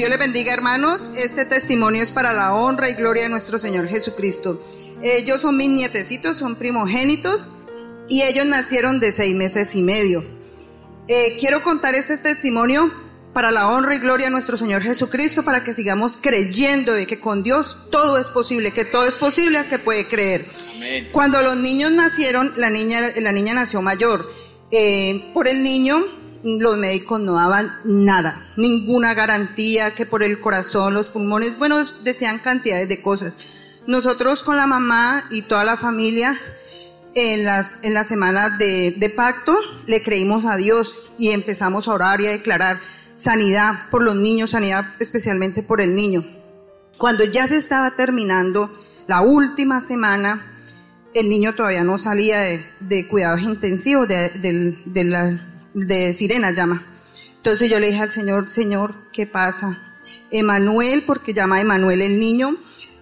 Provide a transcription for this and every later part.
Dios les bendiga hermanos, este testimonio es para la honra y gloria de nuestro Señor Jesucristo. Ellos son mis nietecitos, son primogénitos y ellos nacieron de seis meses y medio. Eh, quiero contar este testimonio para la honra y gloria de nuestro Señor Jesucristo, para que sigamos creyendo de que con Dios todo es posible, que todo es posible al que puede creer. Amén. Cuando los niños nacieron, la niña, la niña nació mayor. Eh, por el niño, los médicos no daban nada, ninguna garantía que por el corazón, los pulmones, bueno, decían cantidades de cosas. Nosotros con la mamá y toda la familia, en las, en las semanas de, pacto, le creímos a Dios y empezamos a orar y a declarar sanidad por los niños, sanidad especialmente por el niño. Cuando ya se estaba terminando la última semana, el niño todavía no salía de, de cuidados intensivos, de, de, de la, de sirena llama. Entonces yo le dije al Señor, Señor, ¿qué pasa? Emanuel, porque llama Emanuel el niño,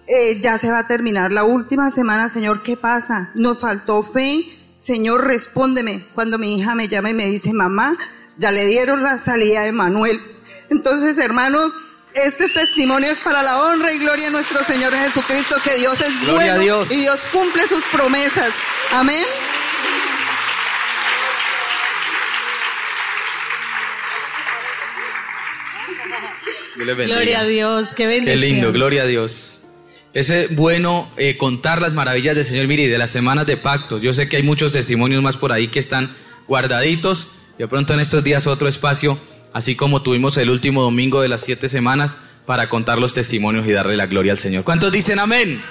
eh, ya se va a terminar la última semana, Señor, ¿qué pasa? Nos faltó fe, Señor, respóndeme. Cuando mi hija me llama y me dice, mamá, ya le dieron la salida a Emanuel. Entonces, hermanos, este testimonio es para la honra y gloria de nuestro Señor Jesucristo, que Dios es Gloria a bueno Dios. y Dios cumple sus promesas. Amén. Dios. Gloria a Dios. Qué Qué bendición. lindo, gloria a Dios. Es eh, bueno eh, contar las maravillas del Señor, mire, de las semanas de pacto. Yo sé que hay muchos testimonios más por ahí que están guardaditos. De pronto en estos días otro espacio, así como tuvimos el último domingo de las siete semanas, para contar los testimonios y darle la gloria al Señor. ¿Cuántos dicen amén?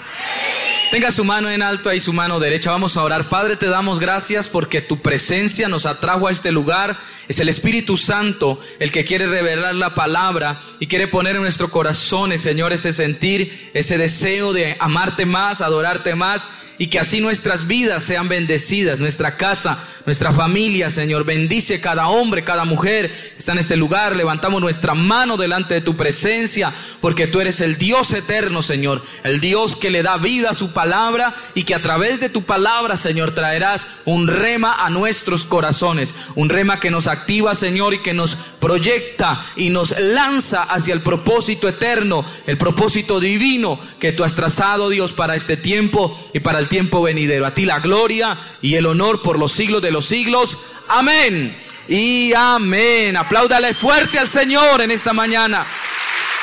Tenga su mano en alto ahí, su mano derecha. Vamos a orar. Padre, te damos gracias porque tu presencia nos atrajo a este lugar. Es el Espíritu Santo el que quiere revelar la palabra y quiere poner en nuestro corazón, Señor, ese sentir, ese deseo de amarte más, adorarte más y que así nuestras vidas sean bendecidas, nuestra casa, nuestra familia, Señor. Bendice cada hombre, cada mujer que está en este lugar. Levantamos nuestra mano delante de tu presencia, porque tú eres el Dios eterno, Señor. El Dios que le da vida a su palabra y que a través de tu palabra, Señor, traerás un rema a nuestros corazones. Un rema que nos Señor, y que nos proyecta y nos lanza hacia el propósito eterno, el propósito divino que tú has trazado, Dios, para este tiempo y para el tiempo venidero. A ti la gloria y el honor por los siglos de los siglos. Amén. Y amén. Apláudale fuerte al Señor en esta mañana.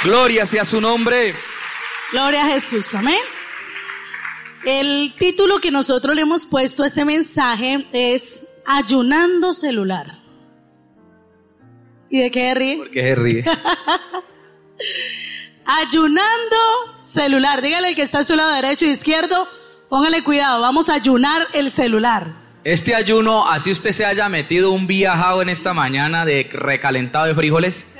Gloria sea su nombre. Gloria a Jesús. Amén. El título que nosotros le hemos puesto a este mensaje es Ayunando celular. ¿Y de qué ríe? Porque se ríe. Ayunando celular. Dígale al que está a su lado derecho e izquierdo, póngale cuidado, vamos a ayunar el celular. Este ayuno, así usted se haya metido un viajado en esta mañana de recalentado de frijoles,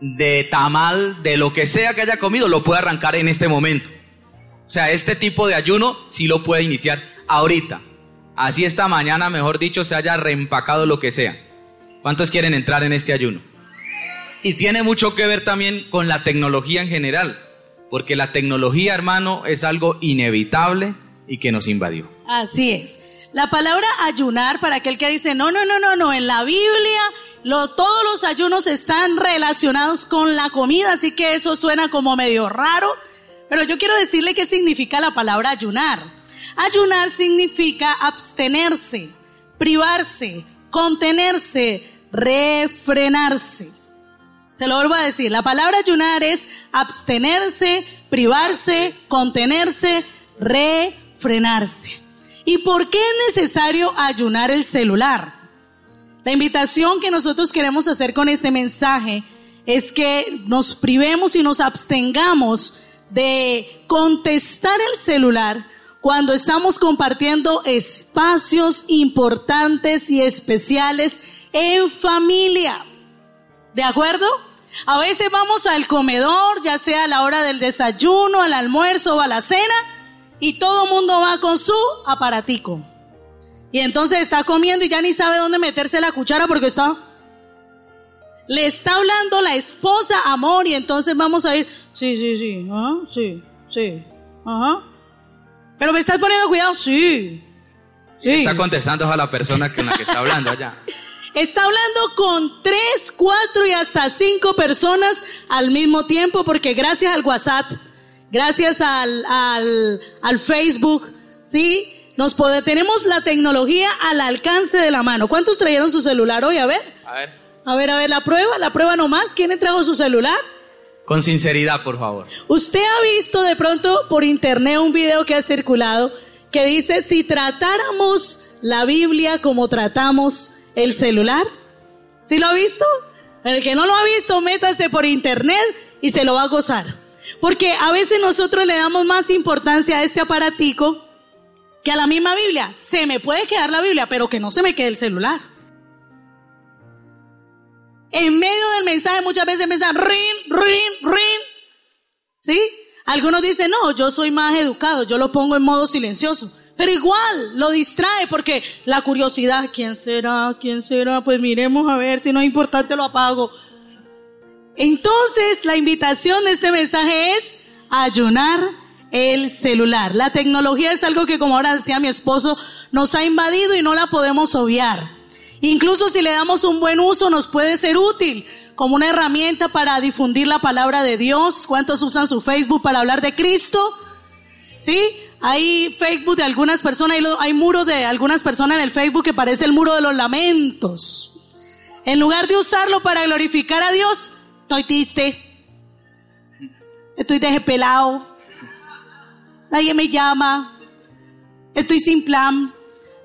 de tamal, de lo que sea que haya comido, lo puede arrancar en este momento. O sea, este tipo de ayuno sí lo puede iniciar ahorita. Así esta mañana, mejor dicho, se haya reempacado lo que sea. ¿Cuántos quieren entrar en este ayuno? Y tiene mucho que ver también con la tecnología en general, porque la tecnología, hermano, es algo inevitable y que nos invadió. Así es. La palabra ayunar, para aquel que dice, no, no, no, no, no, en la Biblia lo, todos los ayunos están relacionados con la comida, así que eso suena como medio raro, pero yo quiero decirle qué significa la palabra ayunar. Ayunar significa abstenerse, privarse, contenerse, refrenarse. Se lo vuelvo a decir, la palabra ayunar es abstenerse, privarse, contenerse, refrenarse. ¿Y por qué es necesario ayunar el celular? La invitación que nosotros queremos hacer con este mensaje es que nos privemos y nos abstengamos de contestar el celular cuando estamos compartiendo espacios importantes y especiales en familia. ¿De acuerdo? A veces vamos al comedor, ya sea a la hora del desayuno, al almuerzo o a la cena, y todo mundo va con su aparatico. Y entonces está comiendo y ya ni sabe dónde meterse la cuchara porque está... Le está hablando la esposa amor y entonces vamos a ir, sí, sí, sí, ¿ah? sí, sí, ajá. Pero me estás poniendo cuidado, sí. sí. Está contestando a la persona con la que está hablando allá. Está hablando con tres, cuatro y hasta cinco personas al mismo tiempo porque gracias al WhatsApp, gracias al, al, al Facebook, ¿sí? Nos puede, tenemos la tecnología al alcance de la mano. ¿Cuántos trajeron su celular hoy? A ver. A ver. A ver, a ver, la prueba, la prueba nomás. ¿Quién trajo su celular? Con sinceridad, por favor. Usted ha visto de pronto por internet un video que ha circulado que dice si tratáramos la Biblia como tratamos el celular. ¿Sí lo ha visto? El que no lo ha visto, métase por internet y se lo va a gozar. Porque a veces nosotros le damos más importancia a este aparatico que a la misma Biblia. Se me puede quedar la Biblia, pero que no se me quede el celular. En medio del mensaje muchas veces me están rin, rin, rin. ¿Sí? Algunos dicen, no, yo soy más educado, yo lo pongo en modo silencioso. Pero igual lo distrae porque la curiosidad, ¿quién será? ¿Quién será? Pues miremos a ver, si no es importante lo apago. Entonces la invitación de este mensaje es ayunar el celular. La tecnología es algo que, como ahora decía mi esposo, nos ha invadido y no la podemos obviar. Incluso si le damos un buen uso, nos puede ser útil como una herramienta para difundir la palabra de Dios. ¿Cuántos usan su Facebook para hablar de Cristo? ¿Sí? Hay Facebook de algunas personas, hay, hay muros de algunas personas en el Facebook que parece el muro de los lamentos. En lugar de usarlo para glorificar a Dios, estoy triste, estoy despelado, nadie me llama, estoy sin plan.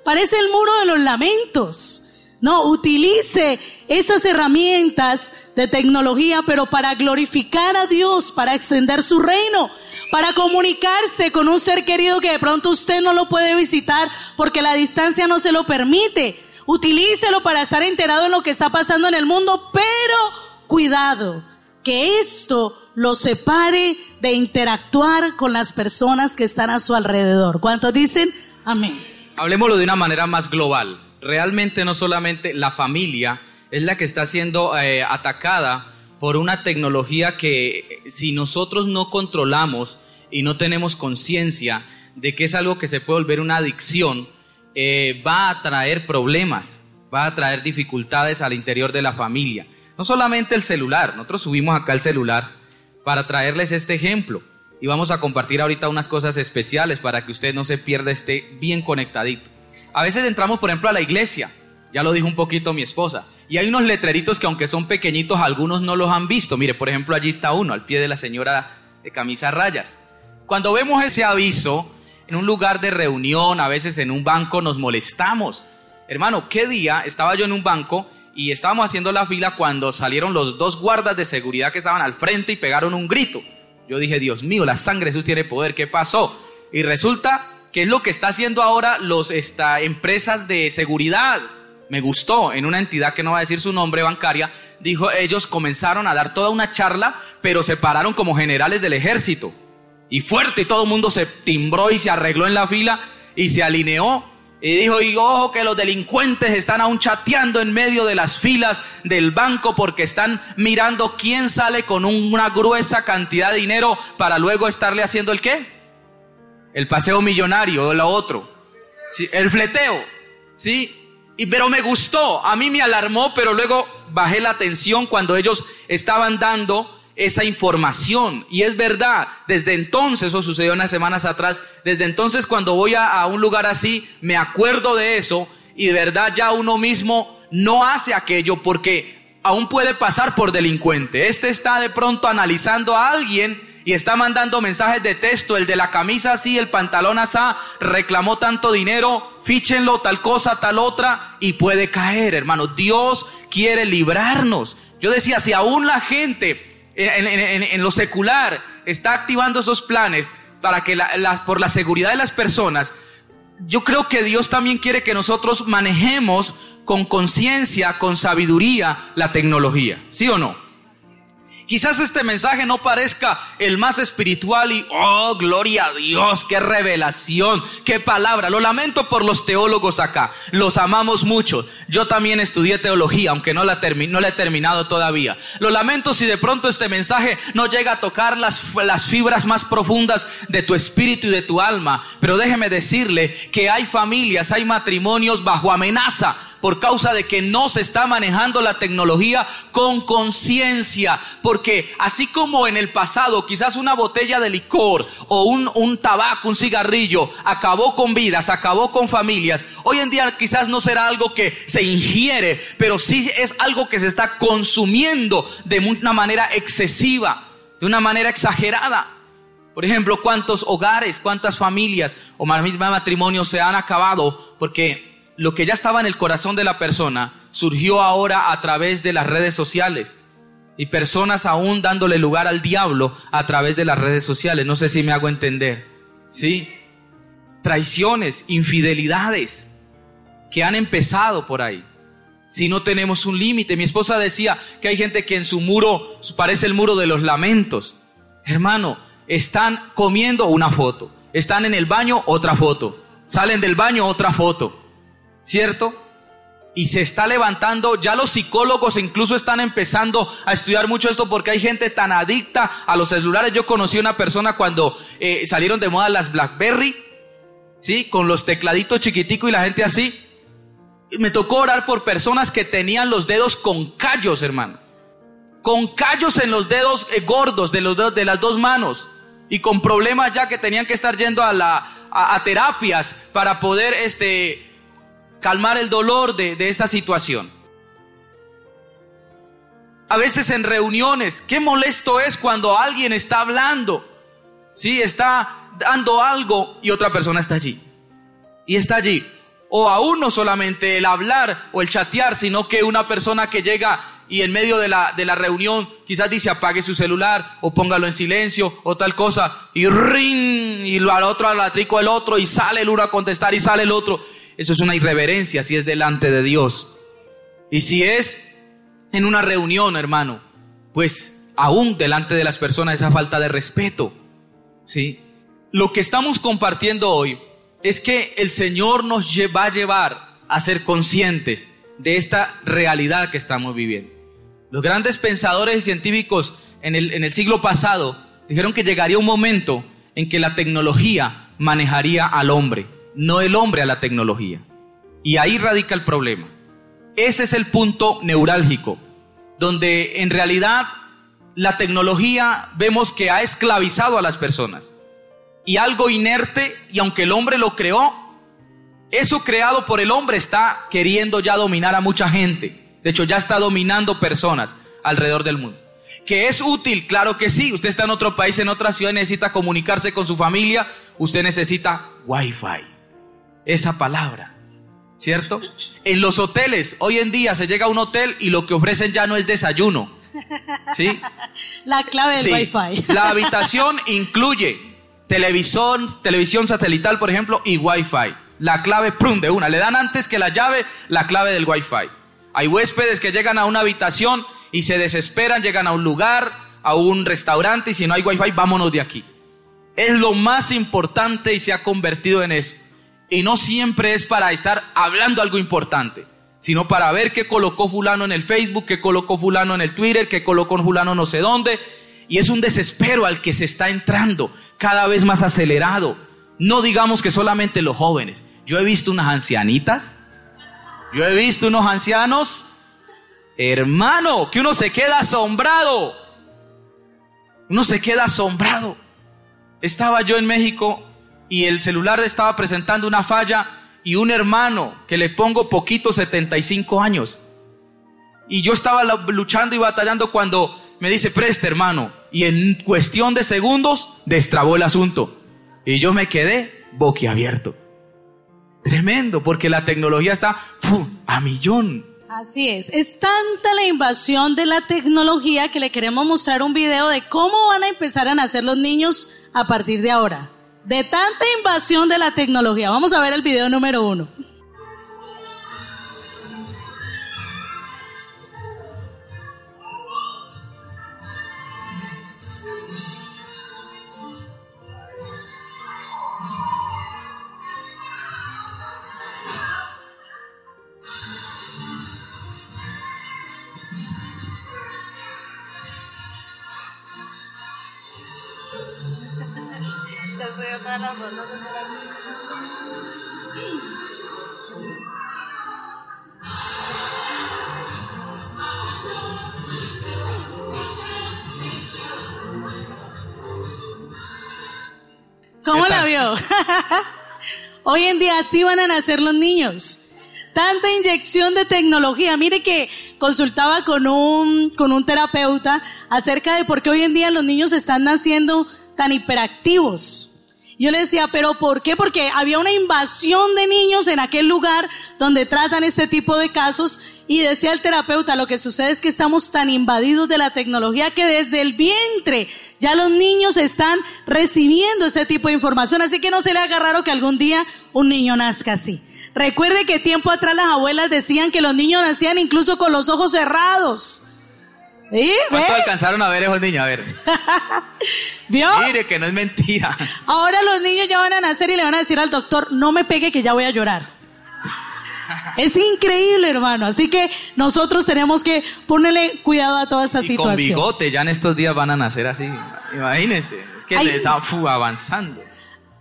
Parece el muro de los lamentos. No, utilice esas herramientas de tecnología, pero para glorificar a Dios, para extender su reino, para comunicarse con un ser querido que de pronto usted no lo puede visitar porque la distancia no se lo permite. Utilícelo para estar enterado en lo que está pasando en el mundo, pero cuidado, que esto lo separe de interactuar con las personas que están a su alrededor. ¿Cuántos dicen? Amén. Hablemoslo de una manera más global. Realmente no solamente la familia es la que está siendo eh, atacada por una tecnología que si nosotros no controlamos y no tenemos conciencia de que es algo que se puede volver una adicción, eh, va a traer problemas, va a traer dificultades al interior de la familia. No solamente el celular, nosotros subimos acá el celular para traerles este ejemplo y vamos a compartir ahorita unas cosas especiales para que usted no se pierda, esté bien conectadito. A veces entramos, por ejemplo, a la iglesia, ya lo dijo un poquito mi esposa, y hay unos letreritos que aunque son pequeñitos, algunos no los han visto. Mire, por ejemplo, allí está uno, al pie de la señora de camisa rayas. Cuando vemos ese aviso en un lugar de reunión, a veces en un banco, nos molestamos. Hermano, ¿qué día estaba yo en un banco y estábamos haciendo la fila cuando salieron los dos guardas de seguridad que estaban al frente y pegaron un grito? Yo dije, Dios mío, la sangre de Jesús tiene poder, ¿qué pasó? Y resulta que es lo que está haciendo ahora esta, empresas de seguridad me gustó, en una entidad que no va a decir su nombre bancaria, dijo, ellos comenzaron a dar toda una charla, pero se pararon como generales del ejército. Y fuerte, y todo el mundo se timbró y se arregló en la fila y se alineó. Y dijo, ojo que los delincuentes están aún chateando en medio de las filas del banco porque están mirando quién sale con una gruesa cantidad de dinero para luego estarle haciendo el qué? El paseo millonario o lo otro. El fleteo. ¿Sí? Y, pero me gustó, a mí me alarmó, pero luego bajé la atención cuando ellos estaban dando esa información. Y es verdad, desde entonces, eso sucedió unas semanas atrás, desde entonces cuando voy a, a un lugar así, me acuerdo de eso y de verdad ya uno mismo no hace aquello porque aún puede pasar por delincuente. Este está de pronto analizando a alguien y está mandando mensajes de texto, el de la camisa así, el pantalón asá, reclamó tanto dinero, fíchenlo, tal cosa, tal otra, y puede caer, hermano. Dios quiere librarnos. Yo decía, si aún la gente en, lo secular está activando esos planes para que por la seguridad de las personas, yo creo que Dios también quiere que nosotros manejemos con conciencia, con sabiduría la tecnología. ¿Sí o no? Quizás este mensaje no parezca el más espiritual y, oh, gloria a Dios, qué revelación, qué palabra. Lo lamento por los teólogos acá, los amamos mucho. Yo también estudié teología, aunque no la, no la he terminado todavía. Lo lamento si de pronto este mensaje no llega a tocar las, las fibras más profundas de tu espíritu y de tu alma. Pero déjeme decirle que hay familias, hay matrimonios bajo amenaza por causa de que no se está manejando la tecnología con conciencia. Porque así como en el pasado quizás una botella de licor o un, un tabaco, un cigarrillo acabó con vidas, acabó con familias, hoy en día quizás no será algo que se ingiere, pero sí es algo que se está consumiendo de una manera excesiva, de una manera exagerada. Por ejemplo, cuántos hogares, cuántas familias o matrimonios se han acabado porque lo que ya estaba en el corazón de la persona surgió ahora a través de las redes sociales. Y personas aún dándole lugar al diablo a través de las redes sociales. No sé si me hago entender. ¿Sí? Traiciones, infidelidades que han empezado por ahí. Si no tenemos un límite. Mi esposa decía que hay gente que en su muro parece el muro de los lamentos. Hermano, están comiendo una foto. Están en el baño otra foto. Salen del baño otra foto ¿cierto? Y se está levantando, ya los psicólogos incluso están empezando a estudiar mucho esto porque hay gente tan adicta a los celulares. Yo conocí una persona cuando eh, salieron de moda las Blackberry, ¿sí? Con los tecladitos chiquiticos y la gente así. Me tocó orar por personas que tenían los dedos con callos, hermano. Con callos en los dedos eh, gordos de, los de las dos manos. Y con problemas ya que tenían que estar yendo a, la, a terapias para poder este, calmar el dolor de, esta situación. A veces en reuniones, qué molesto es cuando alguien está hablando, ¿sí? Está dando algo y otra persona está allí. Y está allí. O aún no solamente el hablar o el chatear, sino que una persona que llega y en medio de la, de la reunión quizás dice apague su celular o póngalo en silencio o tal cosa y ring y al otro al atrico el otro y sale el uno a contestar y sale el otro eso es una irreverencia si es delante de Dios. Y si es en una reunión, hermano, pues aún delante de las personas esa falta de respeto. ¿Sí? Lo que estamos compartiendo hoy es que el Señor nos va a llevar a ser conscientes de esta realidad que estamos viviendo. Los grandes pensadores y científicos en el, en el siglo pasado dijeron que llegaría un momento en que la tecnología manejaría al hombre no el hombre a la tecnología. Y ahí radica el problema. Ese es el punto neurálgico, donde en realidad la tecnología vemos que ha esclavizado a las personas. Y algo inerte, y aunque el hombre lo creó, eso creado por el hombre está queriendo ya dominar a mucha gente. De hecho, ya está dominando personas alrededor del mundo. ¿Que es útil? Claro que sí. Usted está en otro país, en otra ciudad, necesita comunicarse con su familia. Usted necesita Wi-Fi esa palabra. ¿Cierto? En los hoteles, hoy en día se llega a un hotel y lo que ofrecen ya no es desayuno. ¿Sí? La clave del Wi-Fi. La habitación incluye televisión, televisión satelital, por ejemplo, y Wi-Fi. La clave, prum, de una. Le dan antes que la llave la clave del Wi-Fi. Hay huéspedes que llegan a una habitación y se desesperan, llegan a un lugar, a un restaurante y si no hay Wi-Fi, vámonos de aquí. Es lo más importante y se ha convertido en eso. Y no siempre es para estar hablando algo importante, sino para ver qué colocó fulano en el Facebook, qué colocó fulano en el Twitter, qué colocó fulano no sé dónde. Y es un desespero al que se está entrando cada vez más acelerado. No digamos que solamente los jóvenes. Yo he visto unas ancianitas, yo he visto unos ancianos, hermano, que uno se queda asombrado. Uno se queda asombrado. Estaba yo en México y el celular estaba presentando una falla y un hermano que le pongo poquito 75 años. Y yo estaba luchando y batallando cuando me dice, preste hermano. Y en cuestión de segundos destrabó el asunto. Y yo me quedé boquiabierto. Tremendo, porque la tecnología está a millón. Así es, es tanta la invasión de la tecnología que le queremos mostrar un video de cómo van a empezar a nacer los niños a partir de ahora de tanta invasión de la tecnología. Vamos a ver el video número uno. ¿Cómo la vio? Hoy en día así van a nacer los niños. Tanta inyección de tecnología. Mire que consultaba con un, con un terapeuta acerca de por qué hoy en día los niños están naciendo tan hiperactivos. Yo le decía, pero ¿por qué? Porque había una invasión de niños en aquel lugar donde tratan este tipo de casos y decía el terapeuta, lo que sucede es que estamos tan invadidos de la tecnología que desde el vientre ya los niños están recibiendo ese tipo de información, así que no se le haga raro que algún día un niño nazca así. Recuerde que tiempo atrás las abuelas decían que los niños nacían incluso con los ojos cerrados. ¿Sí? ¿Cuánto alcanzaron a ver esos niños? A ver. ¿Vio? Mire que no es mentira. Ahora los niños ya van a nacer y le van a decir al doctor, no me pegue que ya voy a llorar. Es increíble, hermano. Así que nosotros tenemos que ponerle cuidado a toda esta y situación. con bigote, ya en estos días van a nacer así. Imagínense. Es que Ay. le está fu, avanzando.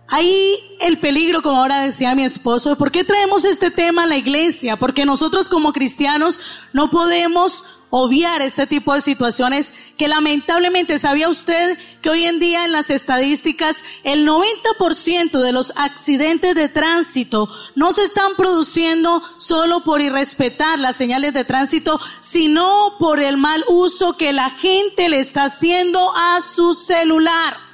Ahí el peligro, como ahora decía mi esposo, ¿por qué traemos este tema a la iglesia? Porque nosotros como cristianos no podemos obviar este tipo de situaciones que lamentablemente, ¿sabía usted que hoy en día en las estadísticas el 90% de los accidentes de tránsito no se están produciendo solo por irrespetar las señales de tránsito, sino por el mal uso que la gente le está haciendo a su celular?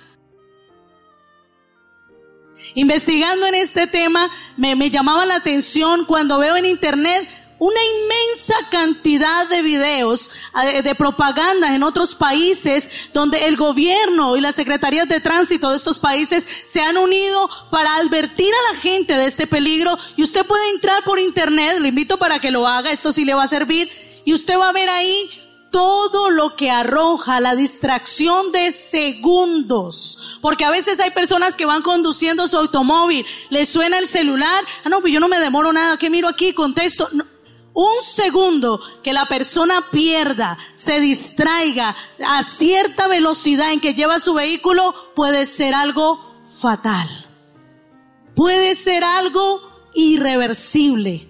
Investigando en este tema, me, me llamaba la atención cuando veo en internet una inmensa cantidad de videos eh, de propaganda en otros países donde el gobierno y las secretarías de tránsito de estos países se han unido para advertir a la gente de este peligro y usted puede entrar por internet, le invito para que lo haga, esto sí le va a servir y usted va a ver ahí todo lo que arroja la distracción de segundos. Porque a veces hay personas que van conduciendo su automóvil, les suena el celular, ah no, pues yo no me demoro nada, ¿qué miro aquí? Contesto. Un segundo que la persona pierda, se distraiga a cierta velocidad en que lleva su vehículo puede ser algo fatal. Puede ser algo irreversible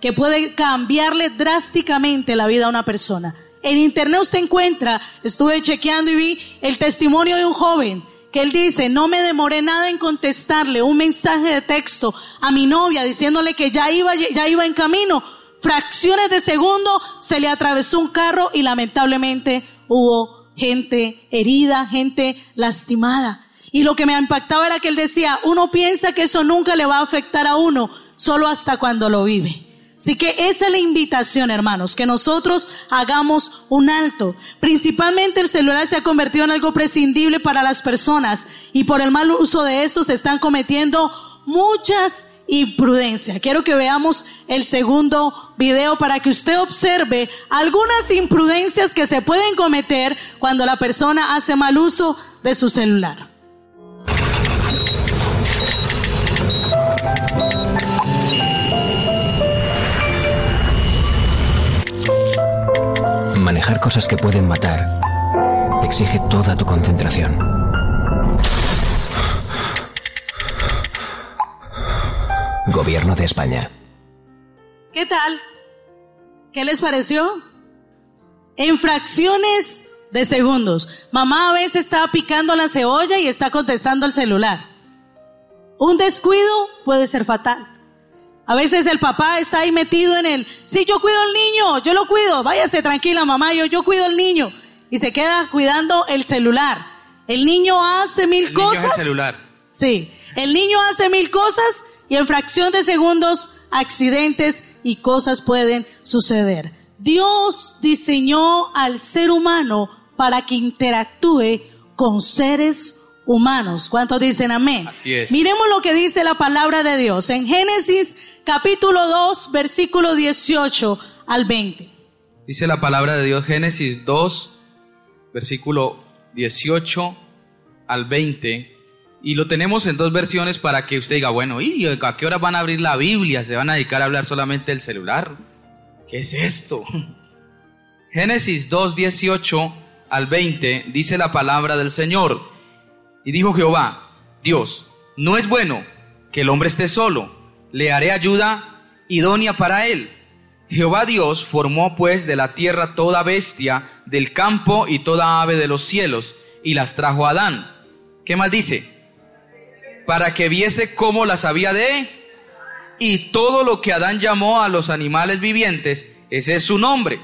que puede cambiarle drásticamente la vida a una persona. En internet usted encuentra, estuve chequeando y vi el testimonio de un joven que él dice, no me demoré nada en contestarle un mensaje de texto a mi novia diciéndole que ya iba, ya iba en camino. Fracciones de segundo se le atravesó un carro y lamentablemente hubo gente herida, gente lastimada. Y lo que me impactaba era que él decía, uno piensa que eso nunca le va a afectar a uno, solo hasta cuando lo vive. Así que esa es la invitación, hermanos, que nosotros hagamos un alto. Principalmente el celular se ha convertido en algo prescindible para las personas y por el mal uso de esto se están cometiendo muchas imprudencias. Quiero que veamos el segundo video para que usted observe algunas imprudencias que se pueden cometer cuando la persona hace mal uso de su celular. Manejar cosas que pueden matar exige toda tu concentración. Gobierno de España. ¿Qué tal? ¿Qué les pareció? En fracciones de segundos. Mamá a veces está picando la cebolla y está contestando el celular. Un descuido puede ser fatal. A veces el papá está ahí metido en el, sí, yo cuido al niño, yo lo cuido, váyase tranquila mamá, yo, yo cuido al niño. Y se queda cuidando el celular. El niño hace mil El niño es cosas. el celular. Sí, el niño hace mil cosas y en fracción de segundos accidentes y cosas pueden suceder. Dios diseñó al ser humano para que interactúe con seres humanos. ¿Cuántos dicen amén? Así es. Miremos lo que dice la palabra de Dios en Génesis capítulo 2 versículo 18 al 20. Dice la palabra de Dios, Génesis 2, versículo 18 al 20. Y lo tenemos en dos versiones para que usted diga, bueno, ¿y a qué hora van a abrir la Biblia? ¿Se van a dedicar a hablar solamente del celular? ¿Qué es esto? Génesis 2, 18 al 20 dice la palabra del Señor. Y dijo Jehová, Dios, no es bueno que el hombre esté solo, le haré ayuda idónea para él. Jehová Dios formó pues de la tierra toda bestia del campo y toda ave de los cielos, y las trajo a Adán. ¿Qué más dice? Para que viese cómo las había de... Y todo lo que Adán llamó a los animales vivientes, ese es su nombre.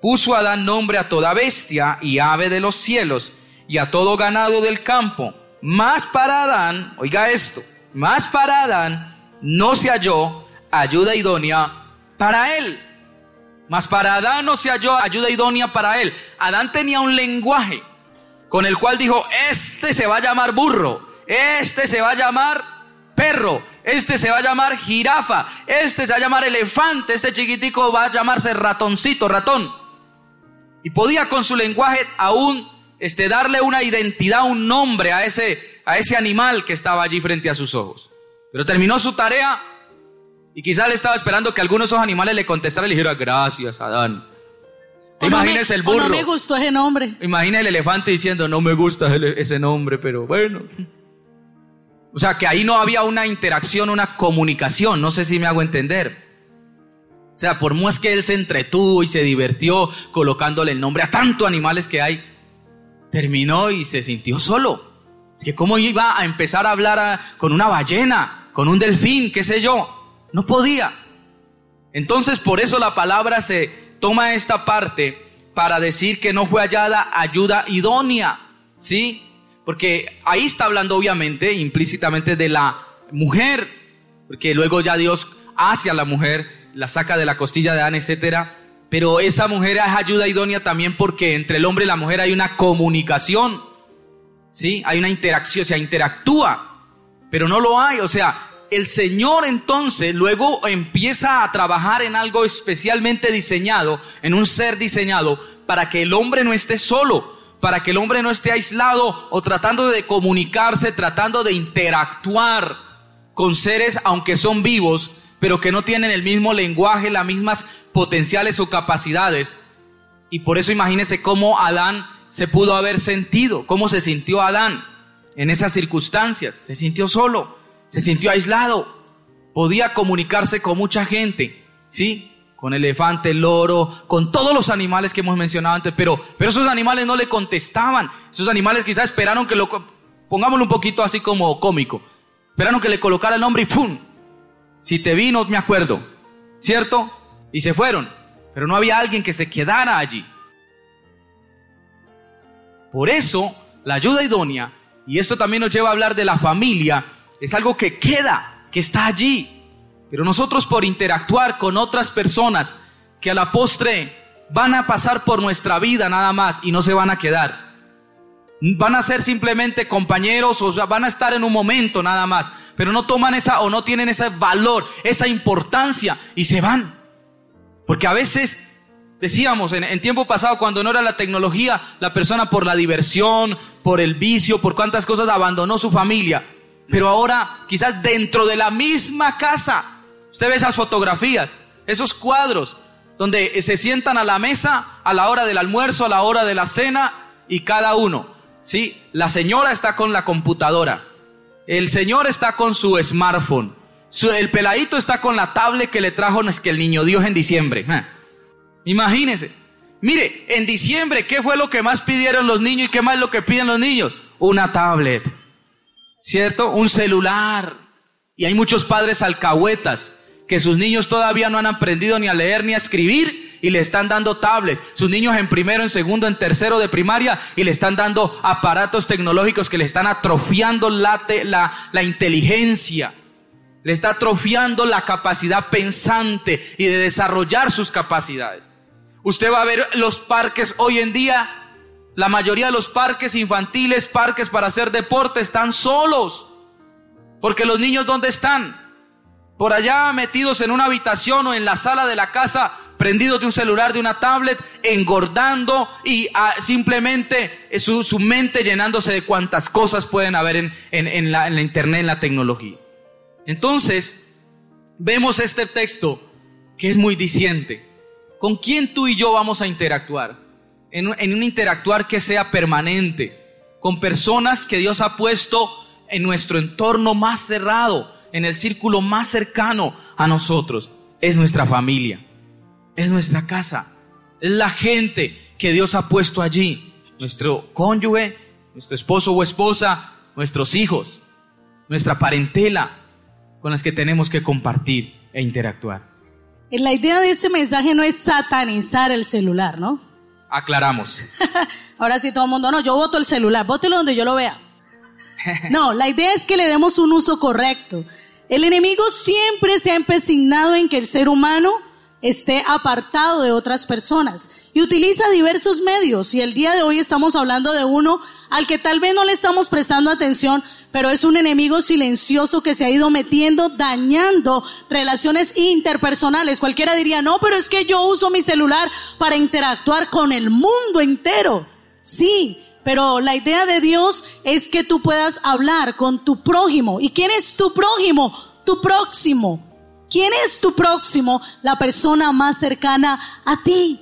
Puso Adán nombre a toda bestia y ave de los cielos, y a todo ganado del campo. Más para Adán, oiga esto, más para Adán no se halló ayuda idónea para él. Mas para Adán no se halló ayuda idónea para él. Adán tenía un lenguaje con el cual dijo, este se va a llamar burro, este se va a llamar perro, este se va a llamar jirafa, este se va a llamar elefante, este chiquitico va a llamarse ratoncito, ratón. Y podía con su lenguaje aún este, darle una identidad, un nombre a ese, a ese animal que estaba allí frente a sus ojos. Pero terminó su tarea y quizás le estaba esperando que algunos de esos animales le contestaran y le dijera, gracias, Adán. Imagínese el burro. no me gustó ese nombre. Imagina el elefante diciendo, no me gusta ese nombre, pero bueno. O sea, que ahí no había una interacción, una comunicación, no sé si me hago entender. O sea, por más que él se entretuvo y se divirtió colocándole el nombre a tantos animales que hay, terminó y se sintió solo. Que cómo iba a empezar a hablar con una ballena, con un delfín, qué sé yo. No podía. Entonces por eso la palabra se toma esta parte para decir que no fue hallada ayuda idónea, ¿sí? Porque ahí está hablando obviamente implícitamente de la mujer, porque luego ya Dios hace a la mujer, la saca de la costilla de Adán, etcétera. Pero esa mujer es ayuda idónea también porque entre el hombre y la mujer hay una comunicación, ¿sí? Hay una interacción, o interactúa, pero no lo hay, o sea, el Señor entonces luego empieza a trabajar en algo especialmente diseñado, en un ser diseñado, para que el hombre no esté solo, para que el hombre no esté aislado o tratando de comunicarse, tratando de interactuar con seres, aunque son vivos, pero que no tienen el mismo lenguaje, las mismas potenciales o capacidades. Y por eso imagínese cómo Adán se pudo haber sentido, cómo se sintió Adán en esas circunstancias. Se sintió solo se sintió aislado, podía comunicarse con mucha gente, ¿sí? Con el elefante, el loro, con todos los animales que hemos mencionado antes, pero, pero esos animales no le contestaban. Esos animales quizás esperaron que lo, pongámoslo un poquito así como cómico, esperaron que le colocara el nombre y ¡fum! Si te vi, no me acuerdo, ¿cierto? Y se fueron, pero no había alguien que se quedara allí. Por eso, la ayuda idónea, y esto también nos lleva a hablar de la familia, es algo que queda, que está allí. Pero nosotros por interactuar con otras personas que a la postre van a pasar por nuestra vida nada más y no se van a quedar. Van a ser simplemente compañeros o van a estar en un momento nada más, pero no toman esa o no tienen ese valor, esa importancia y se van. Porque a veces decíamos en, en, tiempo pasado, cuando no era la tecnología, la persona por la diversión, por el vicio, por cuántas cosas abandonó su familia. Pero ahora, quizás dentro de la misma casa, usted ve esas fotografías, esos cuadros, donde se sientan a la mesa a la hora del almuerzo, a la hora de la cena, y cada uno, ¿sí? La señora está con la computadora, el señor está con su smartphone, el peladito está con la tablet que le trajo es que el niño Dios en diciembre. Imagínese. Mire, en diciembre, ¿qué fue lo que más pidieron los niños y qué más lo que piden los niños? Una tablet. ¿cierto? Un celular. Y hay muchos padres alcahuetas que sus niños todavía no han aprendido ni a leer ni a escribir y le están dando tablets. Sus niños en primero, en segundo, en tercero de primaria y le están dando aparatos tecnológicos que le están atrofiando la, la, inteligencia. Le está atrofiando la capacidad pensante y de desarrollar sus capacidades. Usted va a ver los parques hoy en día la mayoría de los parques infantiles, parques para hacer deporte, están solos. Porque los niños, ¿dónde están? Por allá metidos en una habitación o en la sala de la casa, prendidos de un celular, de una tablet, engordando y ah, simplemente eh, su, su, mente llenándose de cuantas cosas pueden haber en, en, la, en la internet, en la tecnología. Entonces, vemos este texto que es muy diciente. ¿Con quién tú y yo vamos a interactuar? en un, interactuar que sea permanente, con personas que Dios ha puesto en nuestro entorno más cerrado, en el círculo más cercano a nosotros, es nuestra familia, es nuestra casa, es la gente que Dios ha puesto allí, nuestro cónyuge, nuestro esposo o esposa, nuestros hijos, nuestra parentela con las que tenemos que compartir e interactuar. La idea de este mensaje no es satanizar el celular, ¿no? Aclaramos. Ahora sí todo el mundo, no, yo voto el celular, bótelo donde yo lo vea. No, la idea es que le demos un uso correcto. El enemigo siempre se ha empecinado en que el ser humano esté apartado de otras personas y utiliza diversos medios y el día de hoy estamos hablando de uno al que tal vez no le estamos prestando atención, pero es un enemigo silencioso que se ha ido metiendo, dañando relaciones interpersonales. Cualquiera diría, no, pero es que yo uso mi celular para interactuar con el mundo entero. Sí, pero la idea de Dios es que tú puedas hablar con tu prójimo. ¿Y quién es tu prójimo? Tu próximo. ¿Quién es tu próximo? La persona más cercana a ti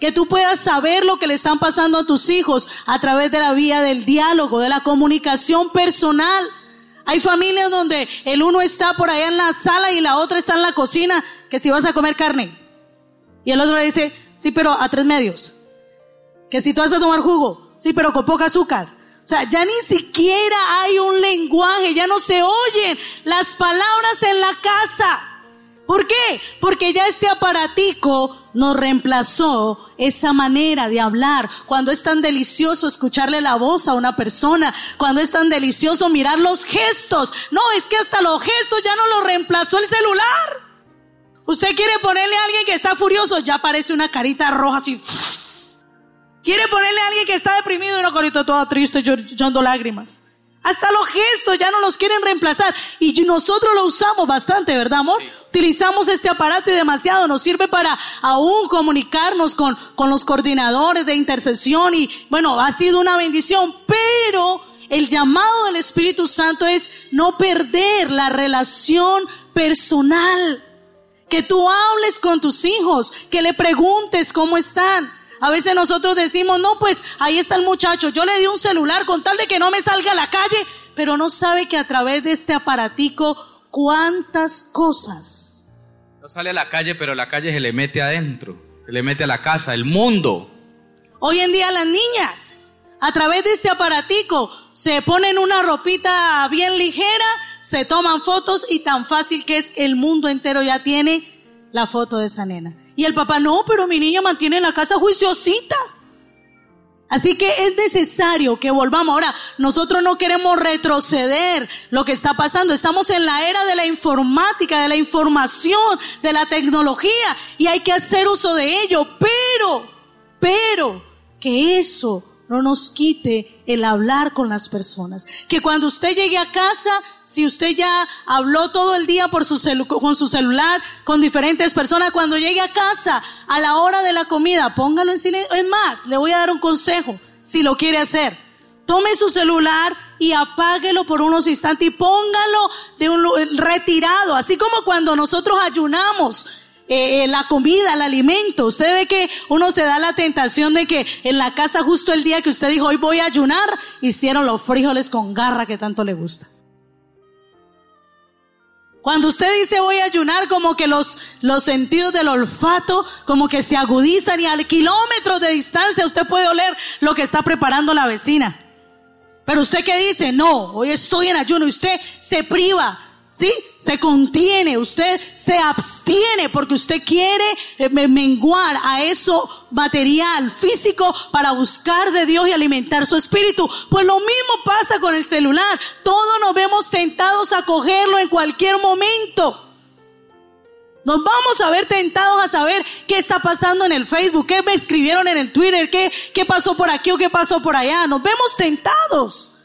que tú puedas saber lo que le están pasando a tus hijos a través de la vía del diálogo, de la comunicación personal. Hay familias donde el uno está por allá en la sala y la otra está en la cocina, que si vas a comer carne. Y el otro le dice, sí, pero a tres medios. Que si tú vas a tomar jugo, sí, pero con poca azúcar. O sea, ya ni siquiera hay un lenguaje, ya no se oyen las palabras en la casa. ¿Por qué? Porque ya este aparatico nos reemplazó esa manera de hablar. Cuando es tan delicioso escucharle la voz a una persona, cuando es tan delicioso mirar los gestos. No, es que hasta los gestos ya no lo reemplazó el celular. Usted quiere ponerle a alguien que está furioso, ya aparece una carita roja así. Quiere ponerle a alguien que está deprimido y una carita toda triste, llorando lágrimas. Hasta los gestos ya no los quieren reemplazar. Y nosotros lo usamos bastante, ¿verdad, amor? Utilizamos este aparato y demasiado. Nos sirve para aún comunicarnos con, con los coordinadores de intercesión. Y bueno, ha sido una bendición. Pero el llamado del Espíritu Santo es no perder la relación personal. Que tú hables con tus hijos, que le preguntes cómo están. A veces nosotros decimos, no, pues ahí está el muchacho, yo le di un celular con tal de que no me salga a la calle, pero no sabe que a través de este aparatico cuántas cosas. No sale a la calle, pero la calle se le mete adentro, se le mete a la casa, el mundo. Hoy en día las niñas, a través de este aparatico, se ponen una ropita bien ligera, se toman fotos y tan fácil que es el mundo entero ya tiene la foto de esa nena. Y el papá, no, pero mi niña mantiene la casa juiciosita. Así que es necesario que volvamos. Ahora, nosotros no queremos retroceder lo que está pasando. Estamos en la era de la informática, de la información, de la tecnología y hay que hacer uso de ello. Pero, pero, que eso no nos quite el hablar con las personas. Que cuando usted llegue a casa, si usted ya habló todo el día con su celular, con diferentes personas, cuando llegue a casa, a la hora de la comida, póngalo en silencio. Es más, le voy a dar un consejo, si lo quiere hacer. Tome su celular y apáguelo por unos instantes y póngalo de un retirado, así como cuando nosotros ayunamos eh, la comida, el alimento. Usted ve que uno se da la tentación de que en la casa justo el día que usted dijo hoy voy a ayunar, hicieron los frijoles con garra que tanto le gusta. Cuando usted dice voy a ayunar, como que los, los sentidos del olfato como que se agudizan y al kilómetro de distancia usted puede oler lo que está preparando la vecina. Pero usted que dice, no, hoy estoy en ayuno usted se priva ¿sí? Se contiene, usted se abstiene porque usted quiere eh, menguar a eso material, físico, para buscar de Dios y alimentar su espíritu. Pues lo mismo pasa con el celular. Todos nos vemos tentados a cogerlo en cualquier momento. Nos vamos a ver tentados a saber qué está pasando en el Facebook, qué me escribieron en el Twitter, qué, qué pasó por aquí o qué pasó por allá. Nos vemos tentados.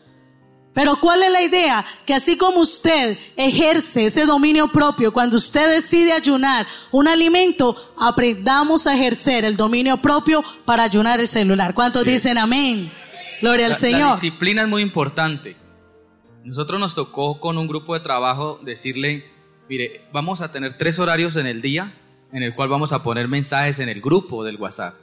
Pero ¿cuál es la idea? Que así como usted ejerce ese dominio propio, cuando usted decide ayunar un alimento, aprendamos a ejercer el dominio propio para ayunar el celular. ¿Cuántos dicen amén? Gloria al Señor. La disciplina es muy importante. Nosotros nos tocó con un grupo de trabajo decirle, mire, vamos a tener tres horarios en el día en el cual vamos a poner mensajes en el grupo del WhatsApp.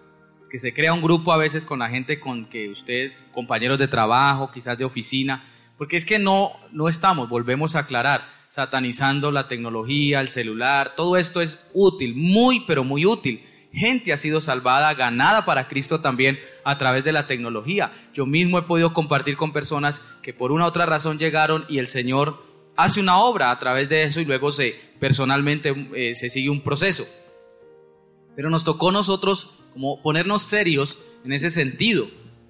Que se crea un grupo a veces con la gente con que usted, compañeros de trabajo, quizás de oficina, Porque es que no, no estamos, volvemos a aclarar, satanizando la tecnología, el celular, todo esto es útil, muy, pero muy útil. Gente ha sido salvada, ganada para Cristo también a través de la tecnología. Yo mismo he podido compartir con personas que por una u otra razón llegaron y el Señor hace una obra a través de eso y luego se personalmente eh, se sigue un proceso. Pero nos tocó nosotros como ponernos serios en ese sentido.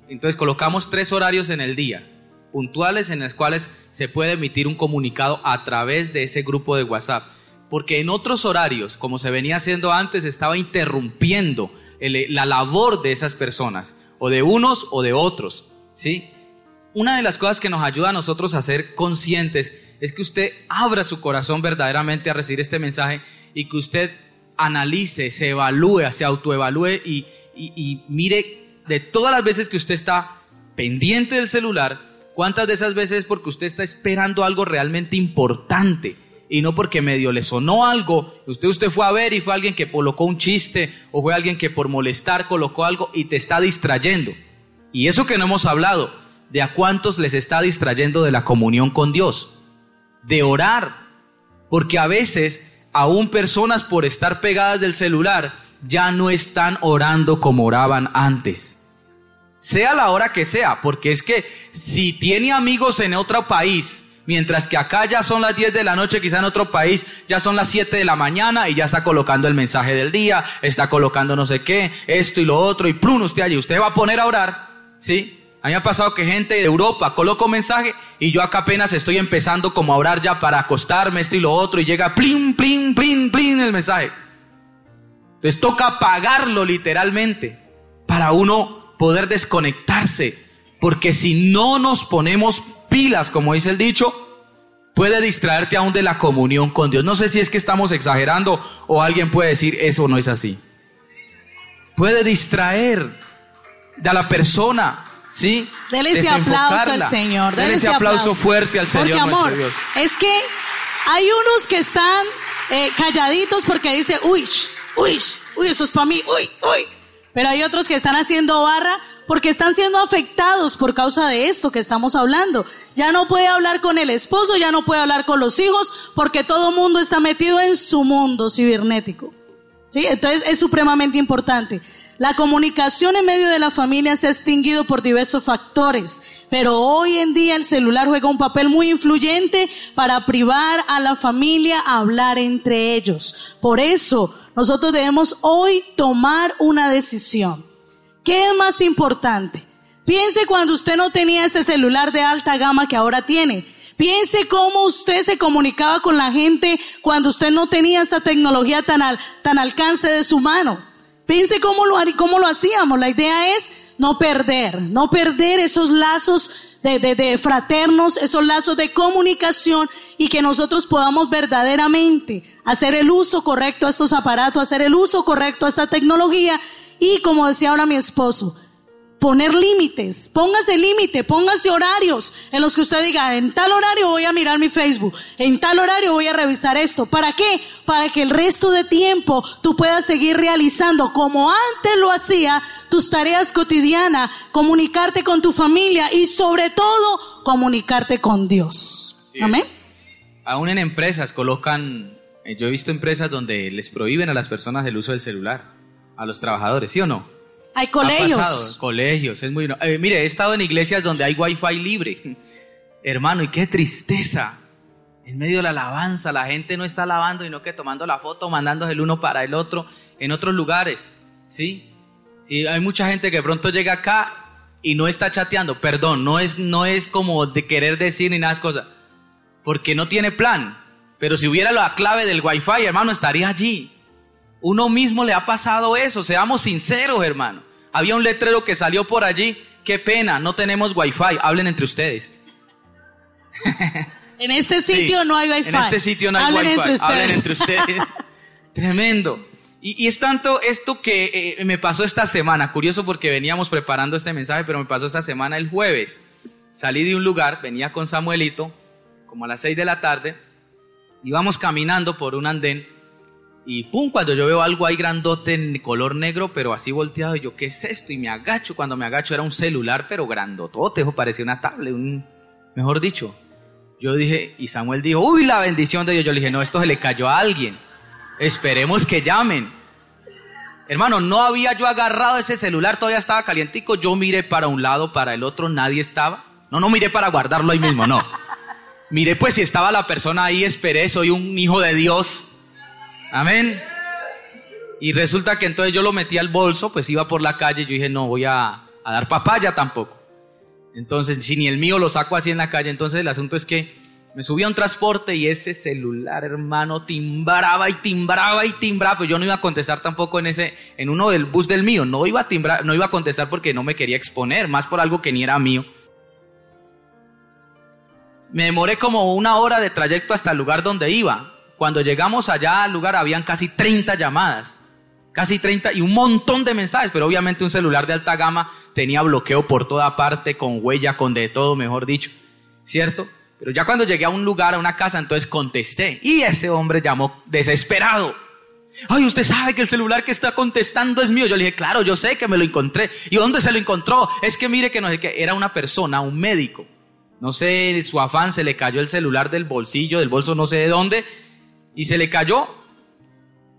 Entonces colocamos tres horarios en el día, puntuales en los cuales se puede emitir un comunicado a través de ese grupo de WhatsApp. Porque en otros horarios, como se venía haciendo antes, estaba interrumpiendo la labor de esas personas, o de unos o de otros. ¿sí? Una de las cosas que nos ayuda a nosotros a ser conscientes es que usted abra su corazón verdaderamente a recibir este mensaje y que usted analice, se evalúe, se autoevalúe y, mire de todas las veces que usted está pendiente del celular, cuántas de esas veces es porque usted está esperando algo realmente importante y no porque medio le sonó algo, usted, usted fue a ver y fue alguien que colocó un chiste o fue alguien que por molestar colocó algo y te está distrayendo. Y eso que no hemos hablado, de a cuántos les está distrayendo de la comunión con Dios, de orar, porque a veces aún personas por estar pegadas del celular ya no están orando como oraban antes. Sea la hora que sea, porque es que si tiene amigos en otro país, mientras que acá ya son las 10 de la noche, quizá en otro país ya son las 7 de la mañana y ya está colocando el mensaje del día, está colocando no sé qué, esto y lo otro, y plum, usted allí, usted va a poner a orar, ¿sí? A mí me ha pasado que gente de Europa coloca un mensaje y yo acá apenas estoy empezando como a orar ya para acostarme, esto y lo otro, y llega plin, plin, plin, plin el mensaje. Entonces toca apagarlo literalmente para uno poder desconectarse, porque si no nos ponemos pilas, como dice el dicho, puede distraerte aún de la comunión con Dios. No sé si es que estamos exagerando o alguien puede decir eso no es así. Puede distraer de la persona ¿Sí? Dele ese aplauso al Señor. Dele, ese aplauso, fuerte al Señor porque, amor, Dios. Es que hay unos que están eh, calladitos porque dice, uy, uy, uy, eso es para mí, uy, uy. Pero hay otros que están haciendo barra porque están siendo afectados por causa de esto que estamos hablando. Ya no puede hablar con el esposo, ya no puede hablar con los hijos, porque todo mundo está metido en su mundo cibernético. ¿Sí? Entonces es supremamente importante. La comunicación en medio de la familia se ha extinguido por diversos factores, pero hoy en día el celular juega un papel muy influyente para privar a la familia a hablar entre ellos. Por eso nosotros debemos hoy tomar una decisión. ¿Qué es más importante? Piense cuando usted no tenía ese celular de alta gama que ahora tiene. Piense cómo usted se comunicaba con la gente cuando usted no tenía esa tecnología tan al, tan alcance de su mano. Piense cómo lo, cómo lo hacíamos. La idea es no perder, no perder esos lazos de, de, fraternos, esos lazos de comunicación y que nosotros podamos verdaderamente hacer el uso correcto a estos aparatos, hacer el uso correcto a esta tecnología y como decía ahora mi esposo, poner límites, póngase límite, póngase horarios en los que usted diga, en tal horario voy a mirar mi Facebook, en tal horario voy a revisar esto. ¿Para qué? Para que el resto de tiempo tú puedas seguir realizando como antes lo hacía tus tareas cotidianas, comunicarte con tu familia y sobre todo comunicarte con Dios. Amén. Aún en empresas colocan, eh, yo he visto empresas donde les prohíben a las personas el uso del celular, a los trabajadores, ¿sí o no? Hay colegios. colegios, es muy... Eh, mire, he estado en iglesias donde hay wifi libre. Hermano, y qué tristeza. En medio de la alabanza, la gente no está alabando, sino que tomando la foto, mandándose el uno para el otro en otros lugares. ¿Sí? Sí, hay mucha gente que pronto llega acá y no está chateando. Perdón, no es, no es como de querer decir ni nada de cosas. Porque no tiene plan. Pero si hubiera la clave del wifi, hermano, estaría allí. Uno mismo le ha pasado eso, seamos sinceros, hermano. Había un letrero que salió por allí, qué pena, no tenemos wifi, hablen entre ustedes. En este sitio no hay wifi. En este sitio no hay wifi, hablen entre ustedes. Tremendo. Y, es tanto esto que eh, me pasó esta semana, curioso porque veníamos preparando este mensaje, pero me pasó esta semana el jueves. Salí de un lugar, venía con Samuelito, como a las seis de la tarde, íbamos caminando por un andén y pum, cuando yo veo algo ahí grandote en color negro, pero así volteado, yo, ¿qué es esto? Y me agacho. Cuando me agacho era un celular, pero grandotote, parecía una tablet, un, Mejor dicho, yo dije, y Samuel dijo, uy, la bendición de Dios. Yo le dije, no, esto se le cayó a alguien. Esperemos que llamen. Hermano, no había yo agarrado ese celular, todavía estaba calientico. Yo miré para un lado, para el otro, nadie estaba. No, no miré para guardarlo ahí mismo, no. Miré pues si estaba la persona ahí, esperé, soy un hijo de Dios. Amén. Y resulta que entonces yo lo metí al bolso, pues iba por la calle, yo dije, no voy a, a dar papaya tampoco. Entonces, si ni el mío lo saco así en la calle, entonces el asunto es que me subí a un transporte y ese celular, hermano, timbraba y timbraba y timbraba, pues yo no iba a contestar tampoco en ese, en uno del bus del mío, no iba a timbrar, no iba a contestar porque no me quería exponer, más por algo que ni era mío. Me demoré como una hora de trayecto hasta el lugar donde iba. Cuando llegamos allá al lugar habían casi 30 llamadas, casi 30 y un montón de mensajes, pero obviamente un celular de alta gama tenía bloqueo por toda parte, con huella, con de todo, mejor dicho, ¿cierto? Pero ya cuando llegué a un lugar, a una casa, entonces contesté y ese hombre llamó desesperado. Ay, usted sabe que el celular que está contestando es mío. Yo le dije, claro, yo sé que me lo encontré. ¿Y dónde se lo encontró? Es que mire que no sé qué, era una persona, un médico. No sé, su afán se le cayó el celular del bolsillo, del bolso no sé de dónde, y se le cayó.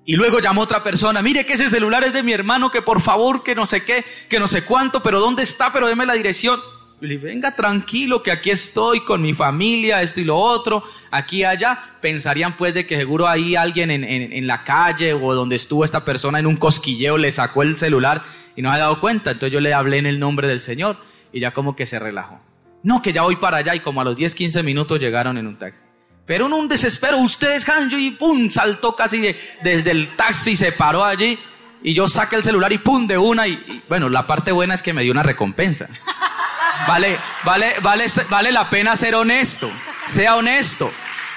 Y luego llamó otra persona, mire que ese celular es de mi hermano, que por favor, que no sé qué, que no sé cuánto, pero ¿dónde está? Pero deme la dirección. Y le venga tranquilo, que aquí estoy con mi familia, esto y lo otro, aquí y allá. Pensarían pues de que seguro ahí alguien en, en, la calle o donde estuvo esta persona en un cosquilleo le sacó el celular y no ha dado cuenta. Entonces yo le hablé en el nombre del Señor y ya como que se relajó. No, que ya voy para allá y como a los 10, 15 minutos llegaron en un taxi. Pero en un desespero, ustedes, Hanjo, y pum, saltó casi desde el taxi, se paró allí y yo saqué el celular y pum, de una y, y, bueno, la parte buena es que me dio una recompensa. Vale, vale, vale, vale la pena ser honesto, sea honesto.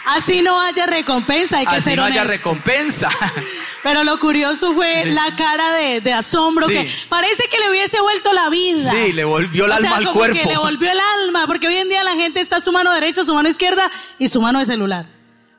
Así no haya recompensa, hay que Así ser no haya recompensa. Pero lo curioso fue Sí. la cara de, de asombro Sí. que parece que le hubiese vuelto la vida. Sí, le volvió el o sea, alma al como cuerpo. que le volvió el alma, porque hoy en día la gente está su mano derecha, su mano izquierda y su mano de celular.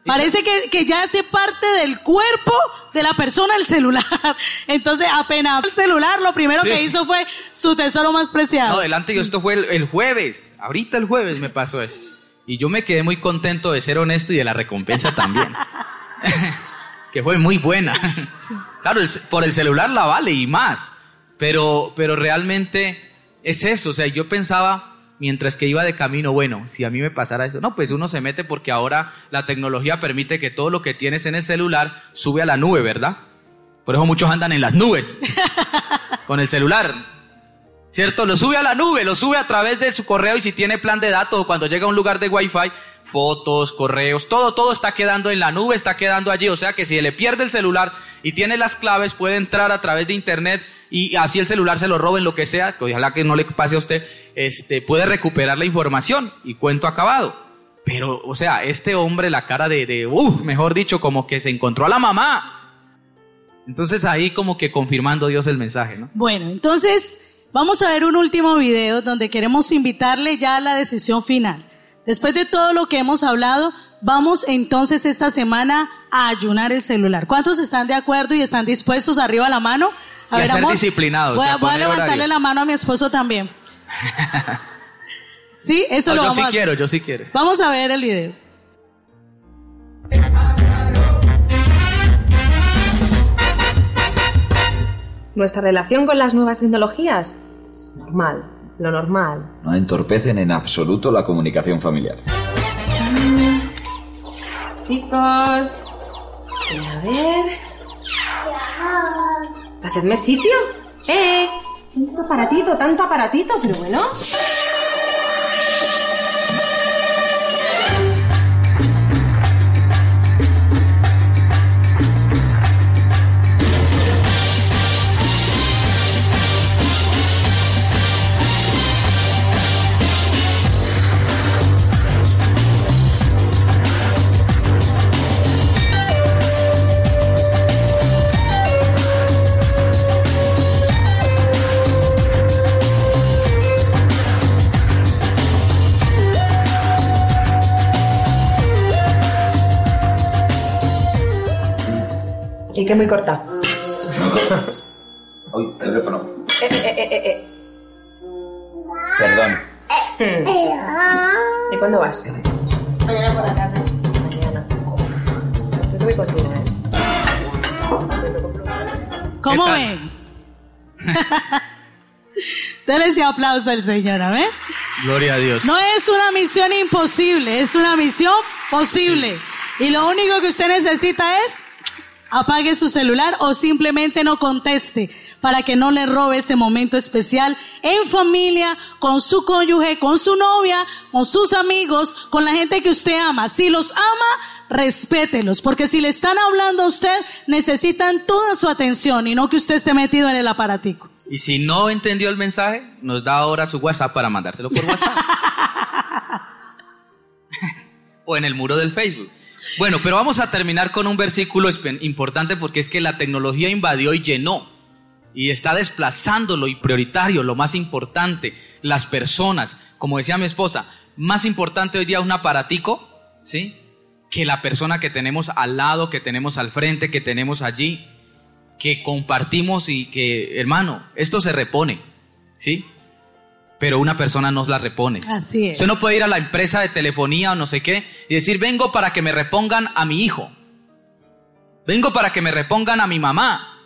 Parece que, que ya hace parte del cuerpo de la persona el celular. Entonces, apenas el celular, lo primero Sí. que hizo fue su tesoro más preciado. No, delante yo, esto fue el, el jueves, ahorita el jueves me pasó esto. Y yo me quedé muy contento de ser honesto y de la recompensa también. que fue muy buena. claro, el por el celular la vale y más. Pero, pero realmente es eso. O sea, yo pensaba mientras que iba de camino, bueno, si a mí me pasara eso, no, pues uno se mete porque ahora la tecnología permite que todo lo que tienes en el celular sube a la nube, ¿verdad? Por eso muchos andan en las nubes con el celular. ¿Cierto? Lo sube a la nube, lo sube a través de su correo y si tiene plan de datos o cuando llega a un lugar de wifi, fotos, correos, todo, todo está quedando en la nube, está quedando allí. O sea que si le pierde el celular y tiene las claves, puede entrar a través de internet y así el celular se lo roben, lo que sea, que ojalá que no le pase a usted, este, puede recuperar la información y cuento acabado. Pero, o sea, este hombre, la cara de, de uff, mejor dicho, como que se encontró a la mamá. Entonces ahí como que confirmando Dios el mensaje, ¿no? Bueno, entonces vamos a ver un último video donde queremos invitarle ya a la decisión final. Después de todo lo que hemos hablado, vamos entonces esta semana a ayunar el celular. ¿Cuántos están de acuerdo y están dispuestos arriba la mano? Y a ser disciplinados, Voy y a, voy a levantarle horarios. la mano a mi esposo también. sí, eso No, lo yo vamos sí a hacer. quiero, yo sí quiero. Vamos a ver el video. Nuestra relación con las nuevas tecnologías, normal, lo normal. No entorpecen en absoluto la comunicación familiar. Chicos, a ver. ¿Hacedme sitio? ¡Eh! Tanto aparatito, tanto aparatito, pero bueno. Y que muy corta. Uy, teléfono. Eh, eh, eh, eh, eh. Perdón. Hmm. ¿Y cuándo vas? Mañana por la tarde. Mañana. Yo te voy contigo, ¿eh? ¿Cómo ven? Dele ese aplauso al Señor, a ver. Gloria a Dios. No es una misión imposible, es una misión posible. Y lo único que usted necesita es apague su celular o simplemente no conteste para que no le robe ese momento especial en familia, con su cónyuge, con su novia, con sus amigos, con la gente que usted ama. Si los ama, respételos, porque si le están hablando a usted, necesitan toda su atención y no que usted esté metido en el aparatico. Y si no entendió el mensaje, nos da ahora su WhatsApp para mandárselo por WhatsApp. o en el muro del Facebook. Bueno, pero vamos a terminar con un versículo importante porque es que la tecnología invadió y llenó y está desplazando lo prioritario, lo más importante, las personas. Como decía mi esposa, más importante hoy día un aparatico, ¿sí? Que la persona que tenemos al lado, que tenemos al frente, que tenemos allí, que compartimos y que, hermano, esto se repone, ¿sí? Pero una persona no la repone. Así es. Usted no puede ir a la empresa de telefonía o no sé qué y decir, vengo para que me repongan a mi hijo. Vengo para que me repongan a mi mamá.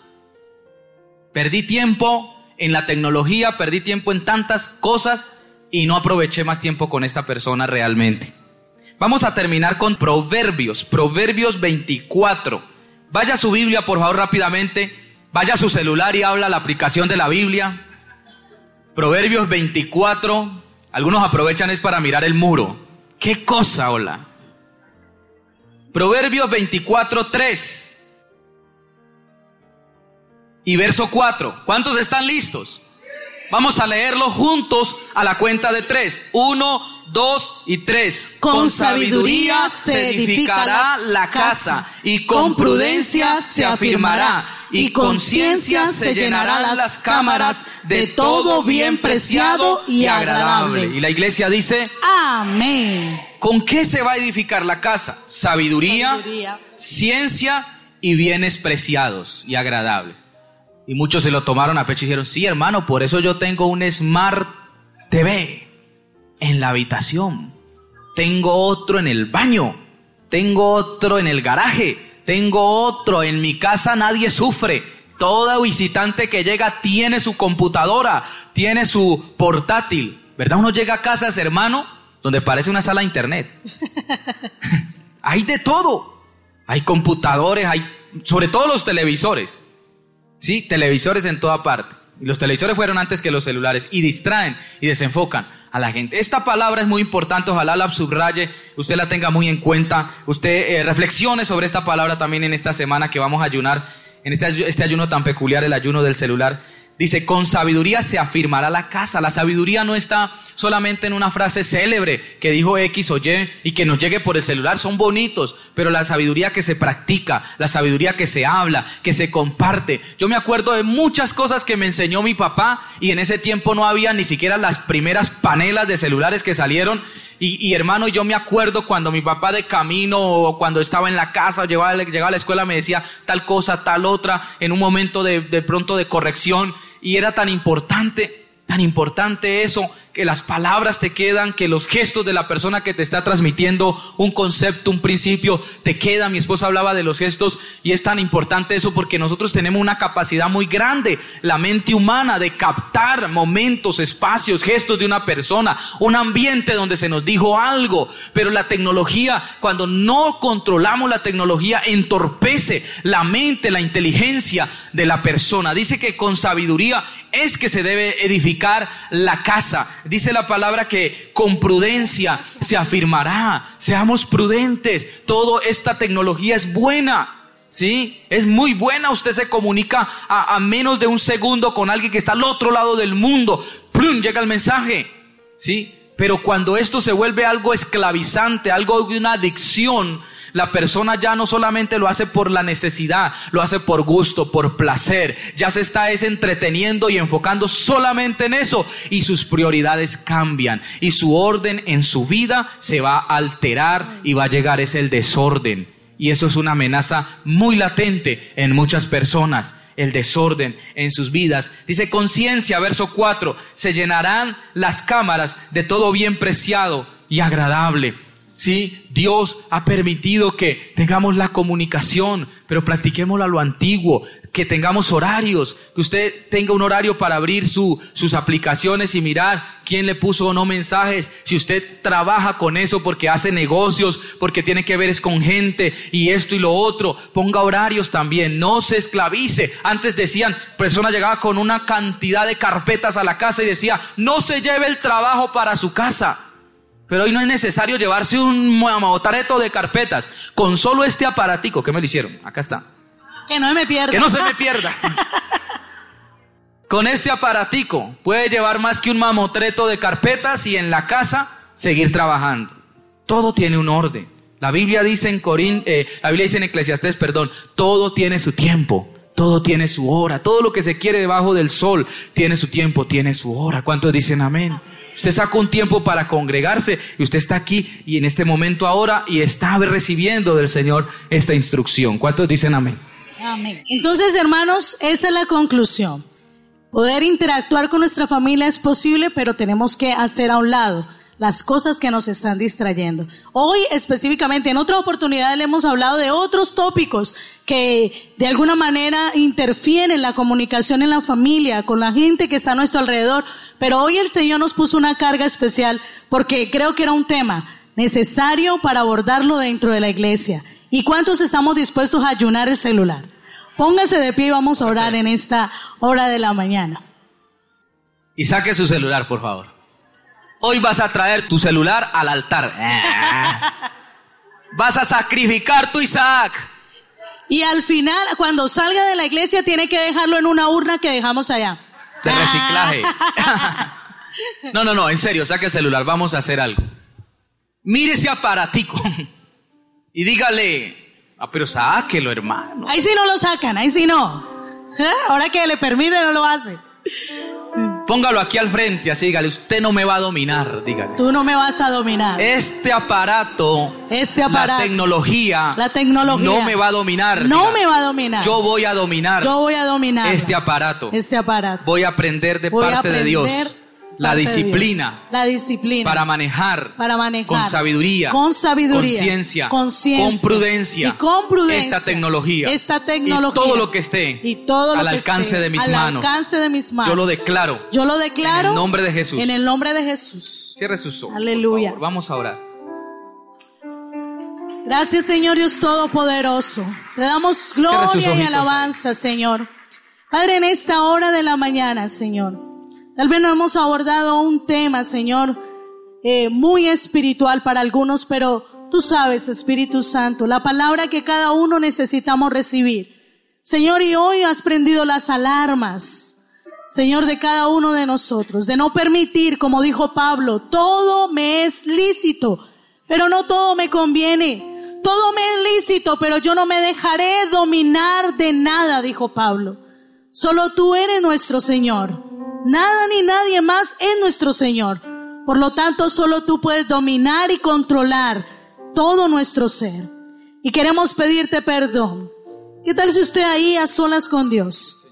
Perdí tiempo en la tecnología, perdí tiempo en tantas cosas y no aproveché más tiempo con esta persona realmente. Vamos a terminar con Proverbios, Proverbios 24. Vaya a su Biblia, por favor, rápidamente. Vaya a su celular y habla la aplicación de la Biblia. Proverbios 24. Algunos aprovechan es para mirar el muro. ¿Qué cosa, hola? Proverbios 24, 3. Y verso 4. ¿Cuántos están listos? Vamos a leerlo juntos a la cuenta de tres. Uno, dos y tres. Con sabiduría se edificará la casa, y con prudencia se afirmará, y con ciencia se llenarán las cámaras de todo bien preciado y agradable. Y la iglesia dice, Amén. ¿con qué se va a edificar la casa? Sabiduría, Sabiduría. ciencia y bienes preciados y agradables. Y muchos se lo tomaron a pecho y dijeron, sí hermano, por eso yo tengo un Smart TV en la habitación. Tengo otro en el baño. Tengo otro en el garaje. Tengo otro en mi casa, nadie sufre. Todo visitante que llega tiene su computadora, tiene su portátil. ¿Verdad? Uno llega a casas, hermano, donde parece una sala de internet. hay de todo. Hay computadores, hay sobre todo los televisores. Sí, televisores en toda parte. Y los televisores fueron antes que los celulares y distraen y desenfocan a la gente. Esta palabra es muy importante, ojalá la subraye, usted la tenga muy en cuenta, usted eh, reflexione sobre esta palabra también en esta semana que vamos a ayunar, en este, este ayuno tan peculiar, el ayuno del celular. Dice, con sabiduría se afirmará la casa. La sabiduría no está solamente en una frase célebre que dijo X o Y y que nos llegue por el celular. Son bonitos, pero la sabiduría que se practica, la sabiduría que se habla, que se comparte. Yo me acuerdo de muchas cosas que me enseñó mi papá y en ese tiempo no había ni siquiera las primeras panelas de celulares que salieron. Y, y, hermano, yo me acuerdo cuando mi papá de camino o cuando estaba en la casa o llegaba, llegaba a la escuela me decía tal cosa, tal otra, en un momento de, de pronto de corrección y era tan importante, tan importante eso, que las palabras te quedan, que los gestos de la persona que te está transmitiendo un concepto, un principio, te queda. Mi esposa hablaba de los gestos y es tan importante eso porque nosotros tenemos una capacidad muy grande, la mente humana, de captar momentos, espacios, gestos de una persona, un ambiente donde se nos dijo algo. Pero la tecnología, cuando no controlamos la tecnología, entorpece la mente, la inteligencia de la persona. Dice que con sabiduría es que se debe edificar la casa. Dice la palabra que con prudencia se afirmará. Seamos prudentes. Toda esta tecnología es buena. Sí, es muy buena. Usted se comunica a, a, menos de un segundo con alguien que está al otro lado del mundo. ¡Plum! Llega el mensaje. Sí, pero cuando esto se vuelve algo esclavizante, algo de una adicción, la persona ya no solamente lo hace por la necesidad, lo hace por gusto, por placer. Ya se está es entreteniendo y enfocando solamente en eso y sus prioridades cambian y su orden en su vida se va a alterar y va a llegar es el desorden. Y eso es una amenaza muy latente en muchas personas, el desorden en sus vidas. Dice conciencia, verso 4, se llenarán las cámaras de todo bien preciado y agradable. Sí, Dios ha permitido que tengamos la comunicación, pero practiquémoslo a lo antiguo, que tengamos horarios, que usted tenga un horario para abrir su, sus aplicaciones y mirar quién le puso o no mensajes. Si usted trabaja con eso porque hace negocios, porque tiene que ver es con gente y esto y lo otro, ponga horarios también, no se esclavice. Antes decían, persona llegaba con una cantidad de carpetas a la casa y decía, no se lleve el trabajo para su casa. Pero hoy no es necesario llevarse un mamotareto de carpetas. Con solo este aparatico, ¿qué me lo hicieron? Acá está. Que no me pierda. Que no se me pierda. Con este aparatico puede llevar más que un mamotreto de carpetas y en la casa seguir trabajando. Todo tiene un orden. La Biblia dice en Corín, eh, la Biblia dice en Eclesiastés, perdón, todo tiene su tiempo, todo tiene su hora, todo lo que se quiere debajo del sol tiene su tiempo, tiene su hora. ¿Cuántos dicen amén? Usted sacó un tiempo para congregarse y usted está aquí y en este momento ahora y está recibiendo del Señor esta instrucción. ¿Cuántos dicen amén? Amén. Entonces, hermanos, esa es la conclusión. Poder interactuar con nuestra familia es posible, pero tenemos que hacer a un lado las cosas que nos están distrayendo. Hoy específicamente, en otra oportunidad le hemos hablado de otros tópicos que de alguna manera interfieren en la comunicación en la familia, con la gente que está a nuestro alrededor, pero hoy el Señor nos puso una carga especial porque creo que era un tema necesario para abordarlo dentro de la iglesia. ¿Y cuántos estamos dispuestos a ayunar el celular? Póngase de pie y vamos a orar en esta hora de la mañana. Y saque su celular, por favor. Hoy vas a traer tu celular al altar. Vas a sacrificar tu Isaac. Y al final, cuando salga de la iglesia, tiene que dejarlo en una urna que dejamos allá. De reciclaje. No, no, no, en serio, saque el celular, vamos a hacer algo. Mire ese aparatico y dígale, ah, pero sáquelo, hermano. Ahí sí no lo sacan, ahí sí no. ¿Eh? Ahora que le permite, no lo hace. Póngalo aquí al frente, así dígale, usted no me va a dominar, dígale. Tú no me vas a dominar. Este aparato, este aparato la tecnología, la tecnología no me va a dominar. No dígale. me va a dominar. Yo voy a dominar. Yo voy a dominar. Este aparato. Este aparato. Voy a aprender de Voy a parte de Dios. La disciplina. La disciplina. Para manejar. Para manejar. Con sabiduría. Con sabiduría. Con ciencia. Con prudencia. Y con prudencia. Esta tecnología. Esta tecnología. Y todo lo que esté. Y todo lo al que alcance esté de mis al manos. alcance de mis manos. Yo lo declaro. Yo lo declaro. En el nombre de Jesús. En el nombre de Jesús. Cierre sus ojos. Aleluya. Vamos a orar. Gracias, Señor Dios Todopoderoso. Te damos gloria y alabanza, Señor. Padre, en esta hora de la mañana, Señor, tal vez no hemos abordado un tema, Señor, eh, muy espiritual para algunos, pero tú sabes, Espíritu Santo, la palabra que cada uno necesitamos recibir. Señor, y hoy has prendido las alarmas, Señor, de cada uno de nosotros, de no permitir, como dijo Pablo, todo me es lícito, pero no todo me conviene. Todo me es lícito, pero yo no me dejaré dominar de nada, dijo Pablo. Solo tú eres nuestro Señor. Nada ni nadie más es nuestro Señor. Por lo tanto, solo tú puedes dominar y controlar todo nuestro ser. Y queremos pedirte perdón. ¿Qué tal si usted ahí a solas con Dios?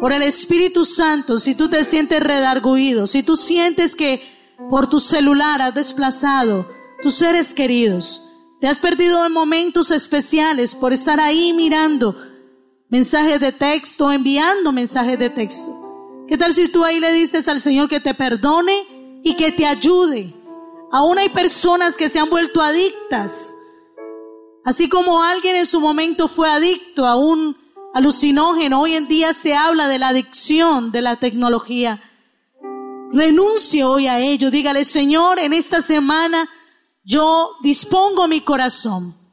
Por el Espíritu Santo, si tú te sientes redarguido, si tú sientes que por tu celular has desplazado tus seres queridos, te has perdido en momentos especiales por estar ahí mirando mensajes de texto, enviando mensajes de texto. ¿Qué tal si tú ahí le dices al Señor que te perdone y que te ayude? Aún hay personas que se han vuelto adictas. Así como alguien en su momento fue adicto a un alucinógeno, hoy en día se habla de la adicción de la tecnología. Renuncie hoy a ello. Dígale, Señor, en esta semana yo dispongo mi corazón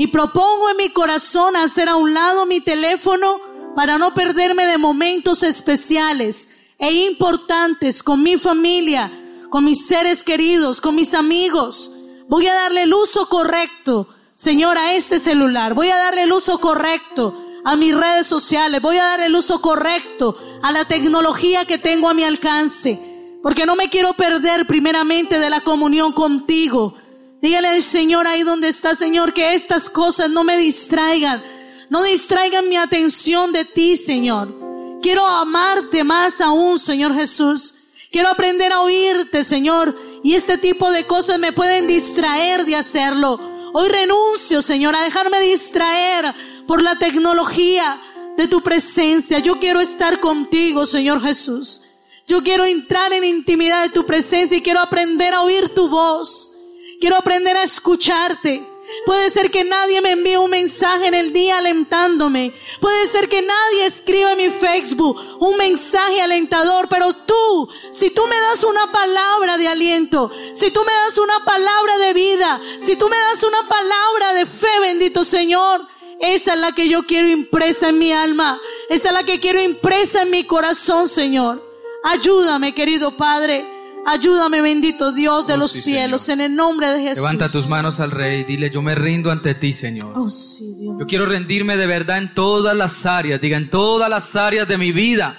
y propongo en mi corazón hacer a un lado mi teléfono para no perderme de momentos especiales e importantes con mi familia, con mis seres queridos, con mis amigos. Voy a darle el uso correcto, Señor, a este celular. Voy a darle el uso correcto a mis redes sociales. Voy a dar el uso correcto a la tecnología que tengo a mi alcance. Porque no me quiero perder primeramente de la comunión contigo. Dígale al Señor ahí donde está, Señor, que estas cosas no me distraigan. No distraigan mi atención de ti, Señor. Quiero amarte más aún, Señor Jesús. Quiero aprender a oírte, Señor, y este tipo de cosas me pueden distraer de hacerlo. Hoy renuncio, Señor, a dejarme distraer por la tecnología de tu presencia. Yo quiero estar contigo, Señor Jesús. Yo quiero entrar en intimidad de tu presencia y quiero aprender a oír tu voz. Quiero aprender a escucharte. Puede ser que nadie me envíe un mensaje en el día alentándome. Puede ser que nadie escriba en mi Facebook un mensaje alentador, pero tú, si tú me das una palabra de aliento, si tú me das una palabra de vida, si tú me das una palabra de fe, bendito Señor, esa es la que yo quiero impresa en mi alma. Esa es la que quiero impresa en mi corazón, Señor. Ayúdame, querido Padre. Ayúdame, bendito Dios de Oh, los sí, cielos, Señor. en el nombre de Jesús. Levanta tus manos al Rey, dile, yo me rindo ante ti, Señor. Oh, sí, Dios. Yo quiero rendirme de verdad en todas las áreas, diga, en todas las áreas de mi vida.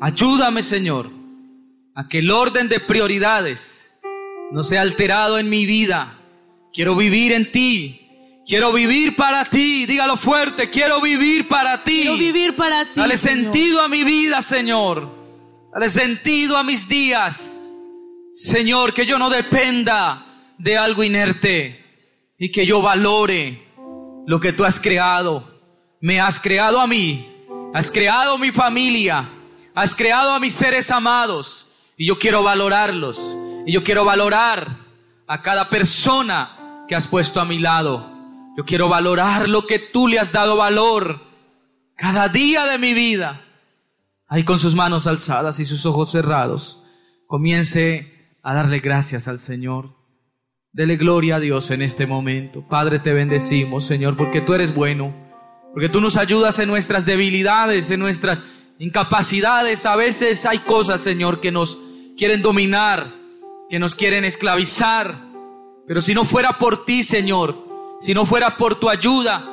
Ayúdame, Señor, a que el orden de prioridades no sea alterado en mi vida. Quiero vivir en ti. Quiero vivir para ti. Dígalo fuerte, quiero vivir para ti. Quiero vivir para ti. Dale Señor. sentido a mi vida, Señor. Dale sentido a mis días. Señor, que yo no dependa de algo inerte y que yo valore lo que tú has creado. Me has creado a mí, has creado mi familia, has creado a mis seres amados y yo quiero valorarlos. Y yo quiero valorar a cada persona que has puesto a mi lado. Yo quiero valorar lo que tú le has dado valor cada día de mi vida. Ahí con sus manos alzadas y sus ojos cerrados, comience a darle gracias al Señor. Dele gloria a Dios en este momento. Padre, te bendecimos, Señor, porque tú eres bueno, porque tú nos ayudas en nuestras debilidades, en nuestras incapacidades. A veces hay cosas, Señor, que nos quieren dominar, que nos quieren esclavizar. Pero si no fuera por ti, Señor, si no fuera por tu ayuda,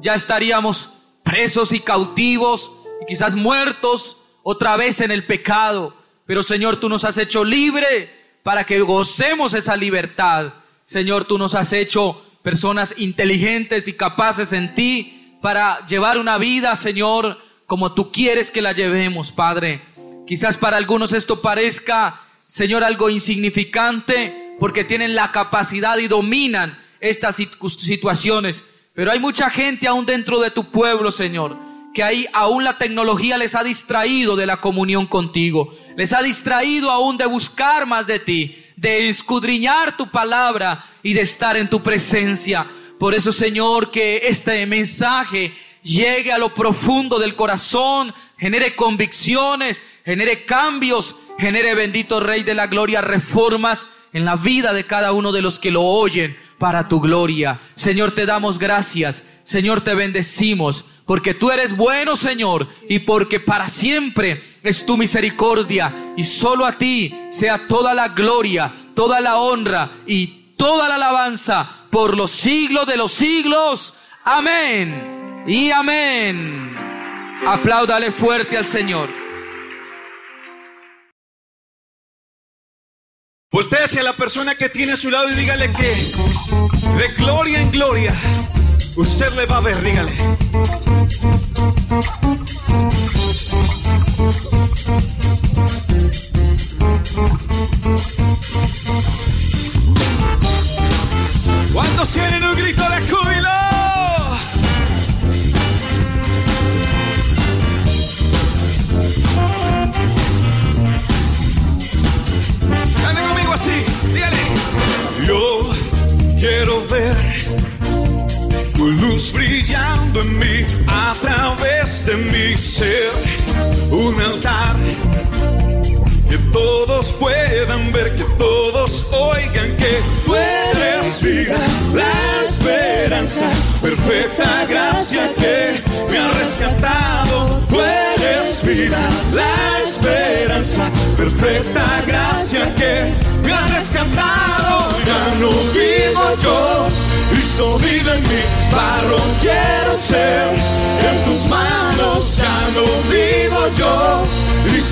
ya estaríamos presos y cautivos y quizás muertos otra vez en el pecado. Pero Señor, tú nos has hecho libre para que gocemos esa libertad. Señor, tú nos has hecho personas inteligentes y capaces en ti para llevar una vida, Señor, como tú quieres que la llevemos, Padre. Quizás para algunos esto parezca, Señor, algo insignificante porque tienen la capacidad y dominan estas situ- situaciones. Pero hay mucha gente aún dentro de tu pueblo, Señor, que ahí aún la tecnología les ha distraído de la comunión contigo. Les ha distraído aún de buscar más de ti, de escudriñar tu palabra y de estar en tu presencia. Por eso, Señor, que este mensaje llegue a lo profundo del corazón, genere convicciones, genere cambios, genere bendito Rey de la Gloria, reformas en la vida de cada uno de los que lo oyen para tu gloria. Señor, te damos gracias. Señor, te bendecimos porque tú eres bueno, Señor, y porque para siempre es tu misericordia y solo a ti sea toda la gloria, toda la honra y toda la alabanza por los siglos de los siglos. Amén y amén. Apláudale fuerte al Señor. Voltea hacia la persona que tiene a su lado y dígale que de gloria en gloria usted le va a ver, dígale. ¿Cuántos tienen un grito de? Puedan ver, que todos oigan que tú eres la esperanza, perfecta gracia que me ha rescatado. Tú eres la esperanza, perfecta gracia que me ha rescatado. Ya no vivo yo, Cristo vive en mí, barro quiero ser en tus manos. Ya no vivo yo,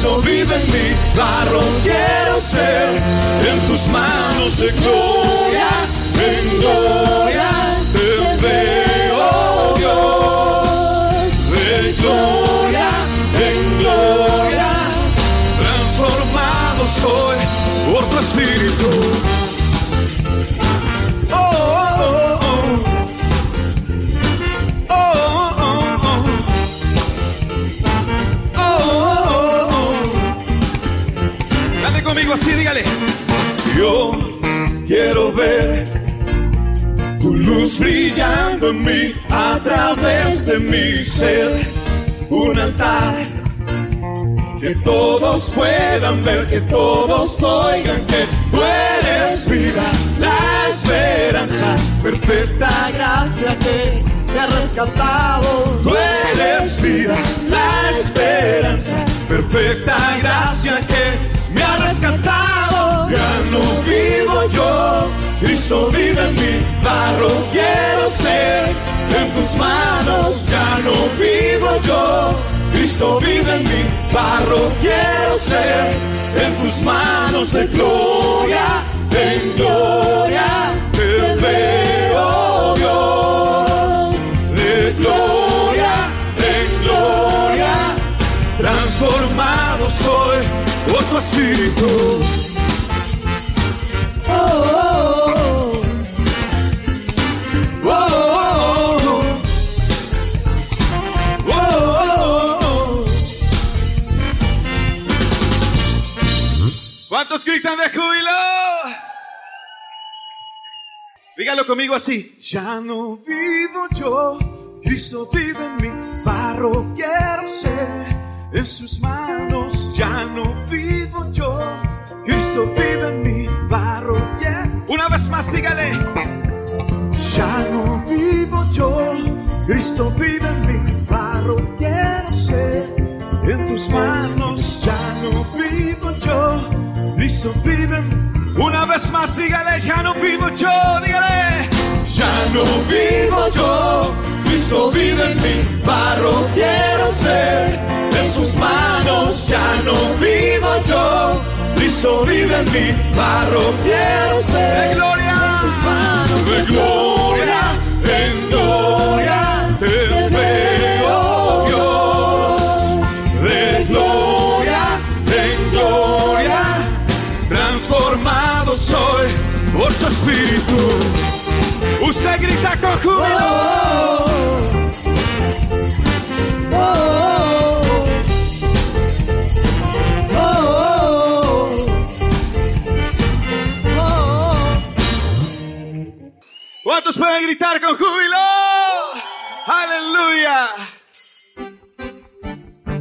Cristo vive en mí, barro quiero ser en tus manos de gloria, en gloria te veo Dios, de gloria en gloria, transformado soy por tu espíritu. así, dígale. Yo quiero ver tu luz brillando en mí, a través de mi ser, un altar. Que todos puedan ver, que todos oigan que tú eres vida, la esperanza, perfecta gracia que te ha rescatado. Tú eres vida, la esperanza, perfecta gracia que rescatado. Ya no vivo yo, Cristo vive en mí, barro quiero ser en tus manos. Ya no vivo yo, Cristo vive en mí, barro quiero ser en tus manos de gloria, en gloria espíritu. Oh, oh, oh. ¿Cuántos gritan de júbilo? Dígalo conmigo así. Ya no vivo yo, Cristo vive en mí. Barro quiero ser en sus manos. Ya no vivo yo, Cristo vive en mí. Barro quiero. Una vez más, dígale. Ya no vivo yo, Cristo vive en mí. Barro quiero ser en tus manos. Ya no vivo yo, Cristo vive en mí. Una vez más, dígale, ya no vivo yo, dígale. Ya no vivo yo, Cristo vive en mí. Barro quiero ser en sus manos. Ya no vivo yo, Cristo vive en mí. Barro quiero ser de gloria en tus manos. De gloria, en gloria te veo Dios. De gloria, en gloria transformado soy por su espíritu. Usted grita con júbilo. ¿Cuántos pueden gritar con júbilo? Aleluya.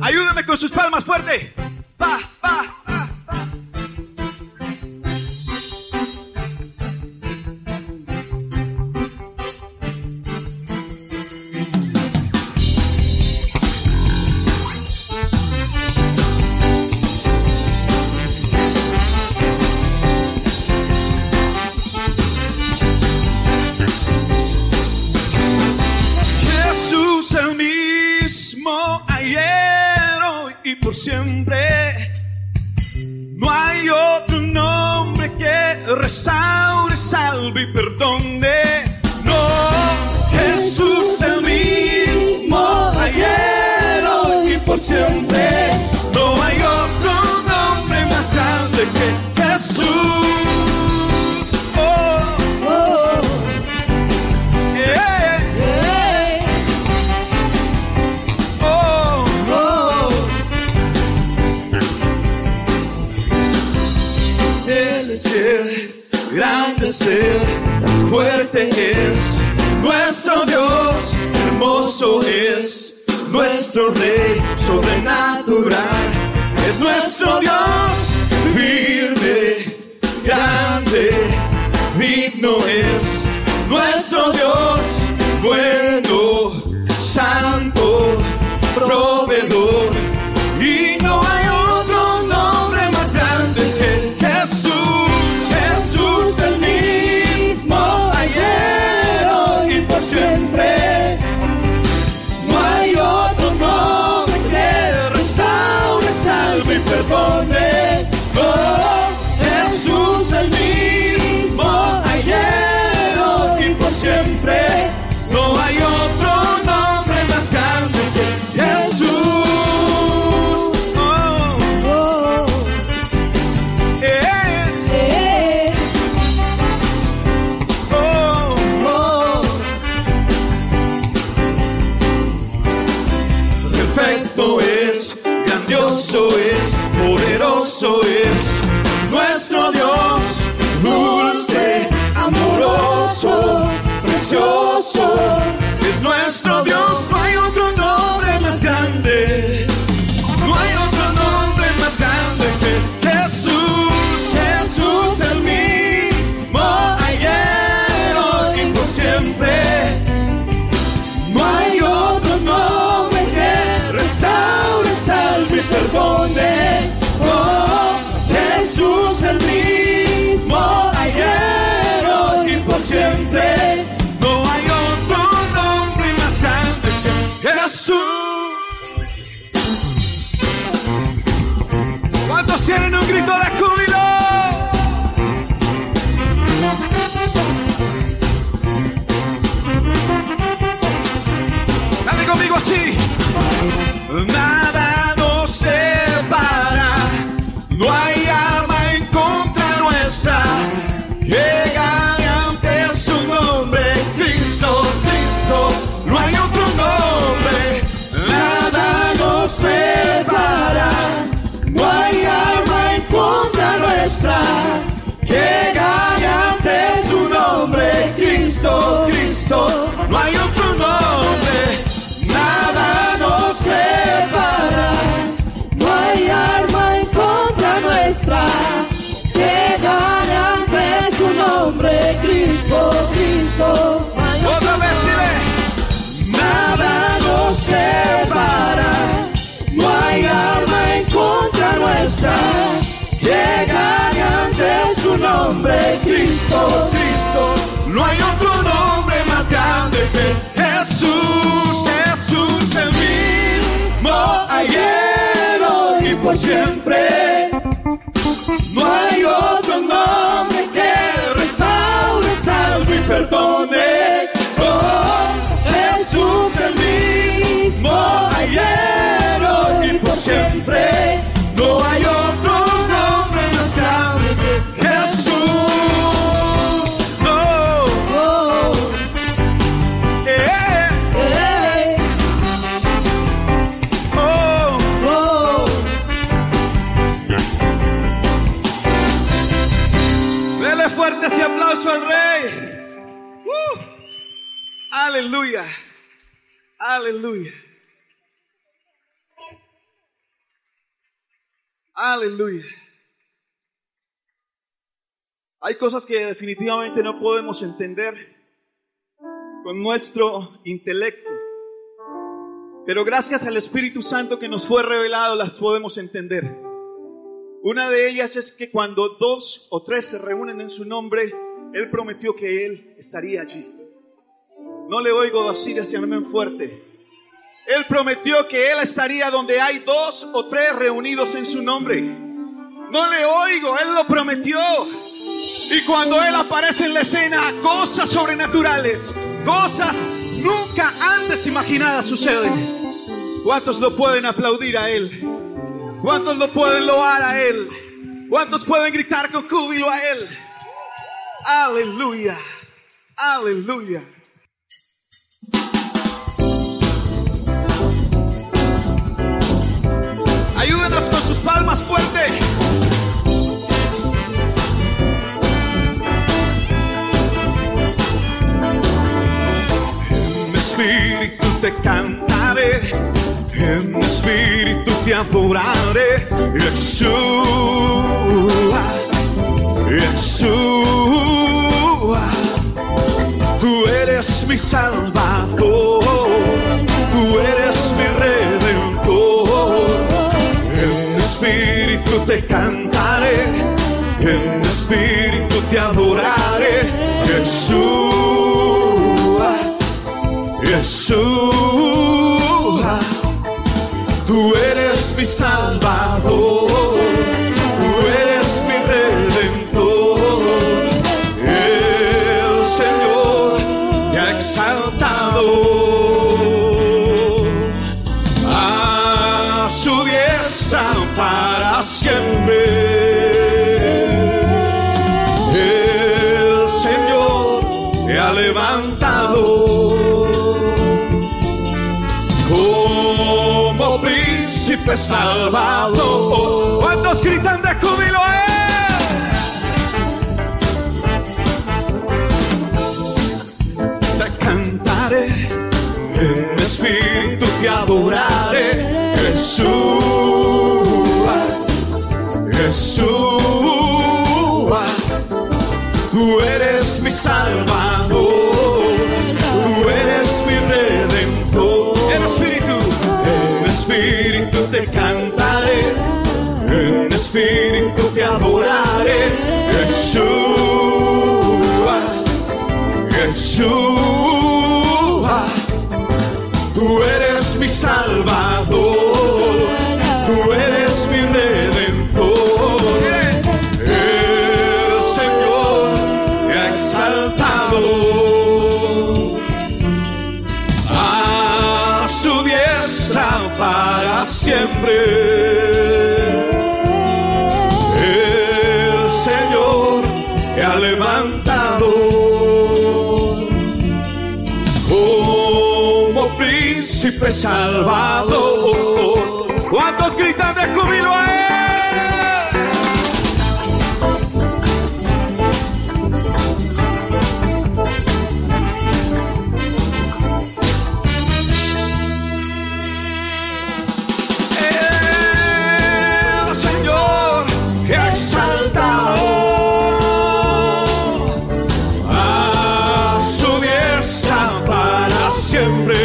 Ayúdame con sus palmas fuerte. Pa, pa, don't nuestro Rey sobrenatural, es nuestro Dios firme, grande, digno es nuestro Dios, bueno, Cristo. Otra vez. Nada nos separa, no hay arma en contra nuestra que gane ante su nombre, Cristo, Cristo. No hay otro nombre más grande que Jesús, Jesús el mismo ayer, hoy y por siempre. No hay otro nombre. Aleluya. Aleluya. Hay cosas que definitivamente no podemos entender con nuestro intelecto. Pero gracias al Espíritu Santo que nos fue revelado las podemos entender. Una de ellas es que cuando dos o tres se reúnen en su nombre, Él prometió que Él estaría allí. No le oigo decir ese amén fuerte. Él prometió que Él estaría donde hay dos o tres reunidos en su nombre. No le oigo, Él lo prometió. Y cuando Él aparece en la escena, cosas sobrenaturales, cosas nunca antes imaginadas suceden. ¿Cuántos lo pueden aplaudir a Él? ¿Cuántos lo pueden loar a Él? ¿Cuántos pueden gritar con júbilo a Él? Aleluya, aleluya. Ayúdenos con sus palmas fuerte. En espíritu te cantaré, en espíritu te adoraré. Jesús, Jesús, tú eres mi salvador, tú eres espíritu te cantaré, en espíritu te adoraré. Jesús, Jesús, tú eres mi salvador, salvador. Jesús, tú eres mi salvador, príncipe salvador. ¿Cuántos gritan de júbilo a él? El Señor te ha exaltado a su diestra para siempre.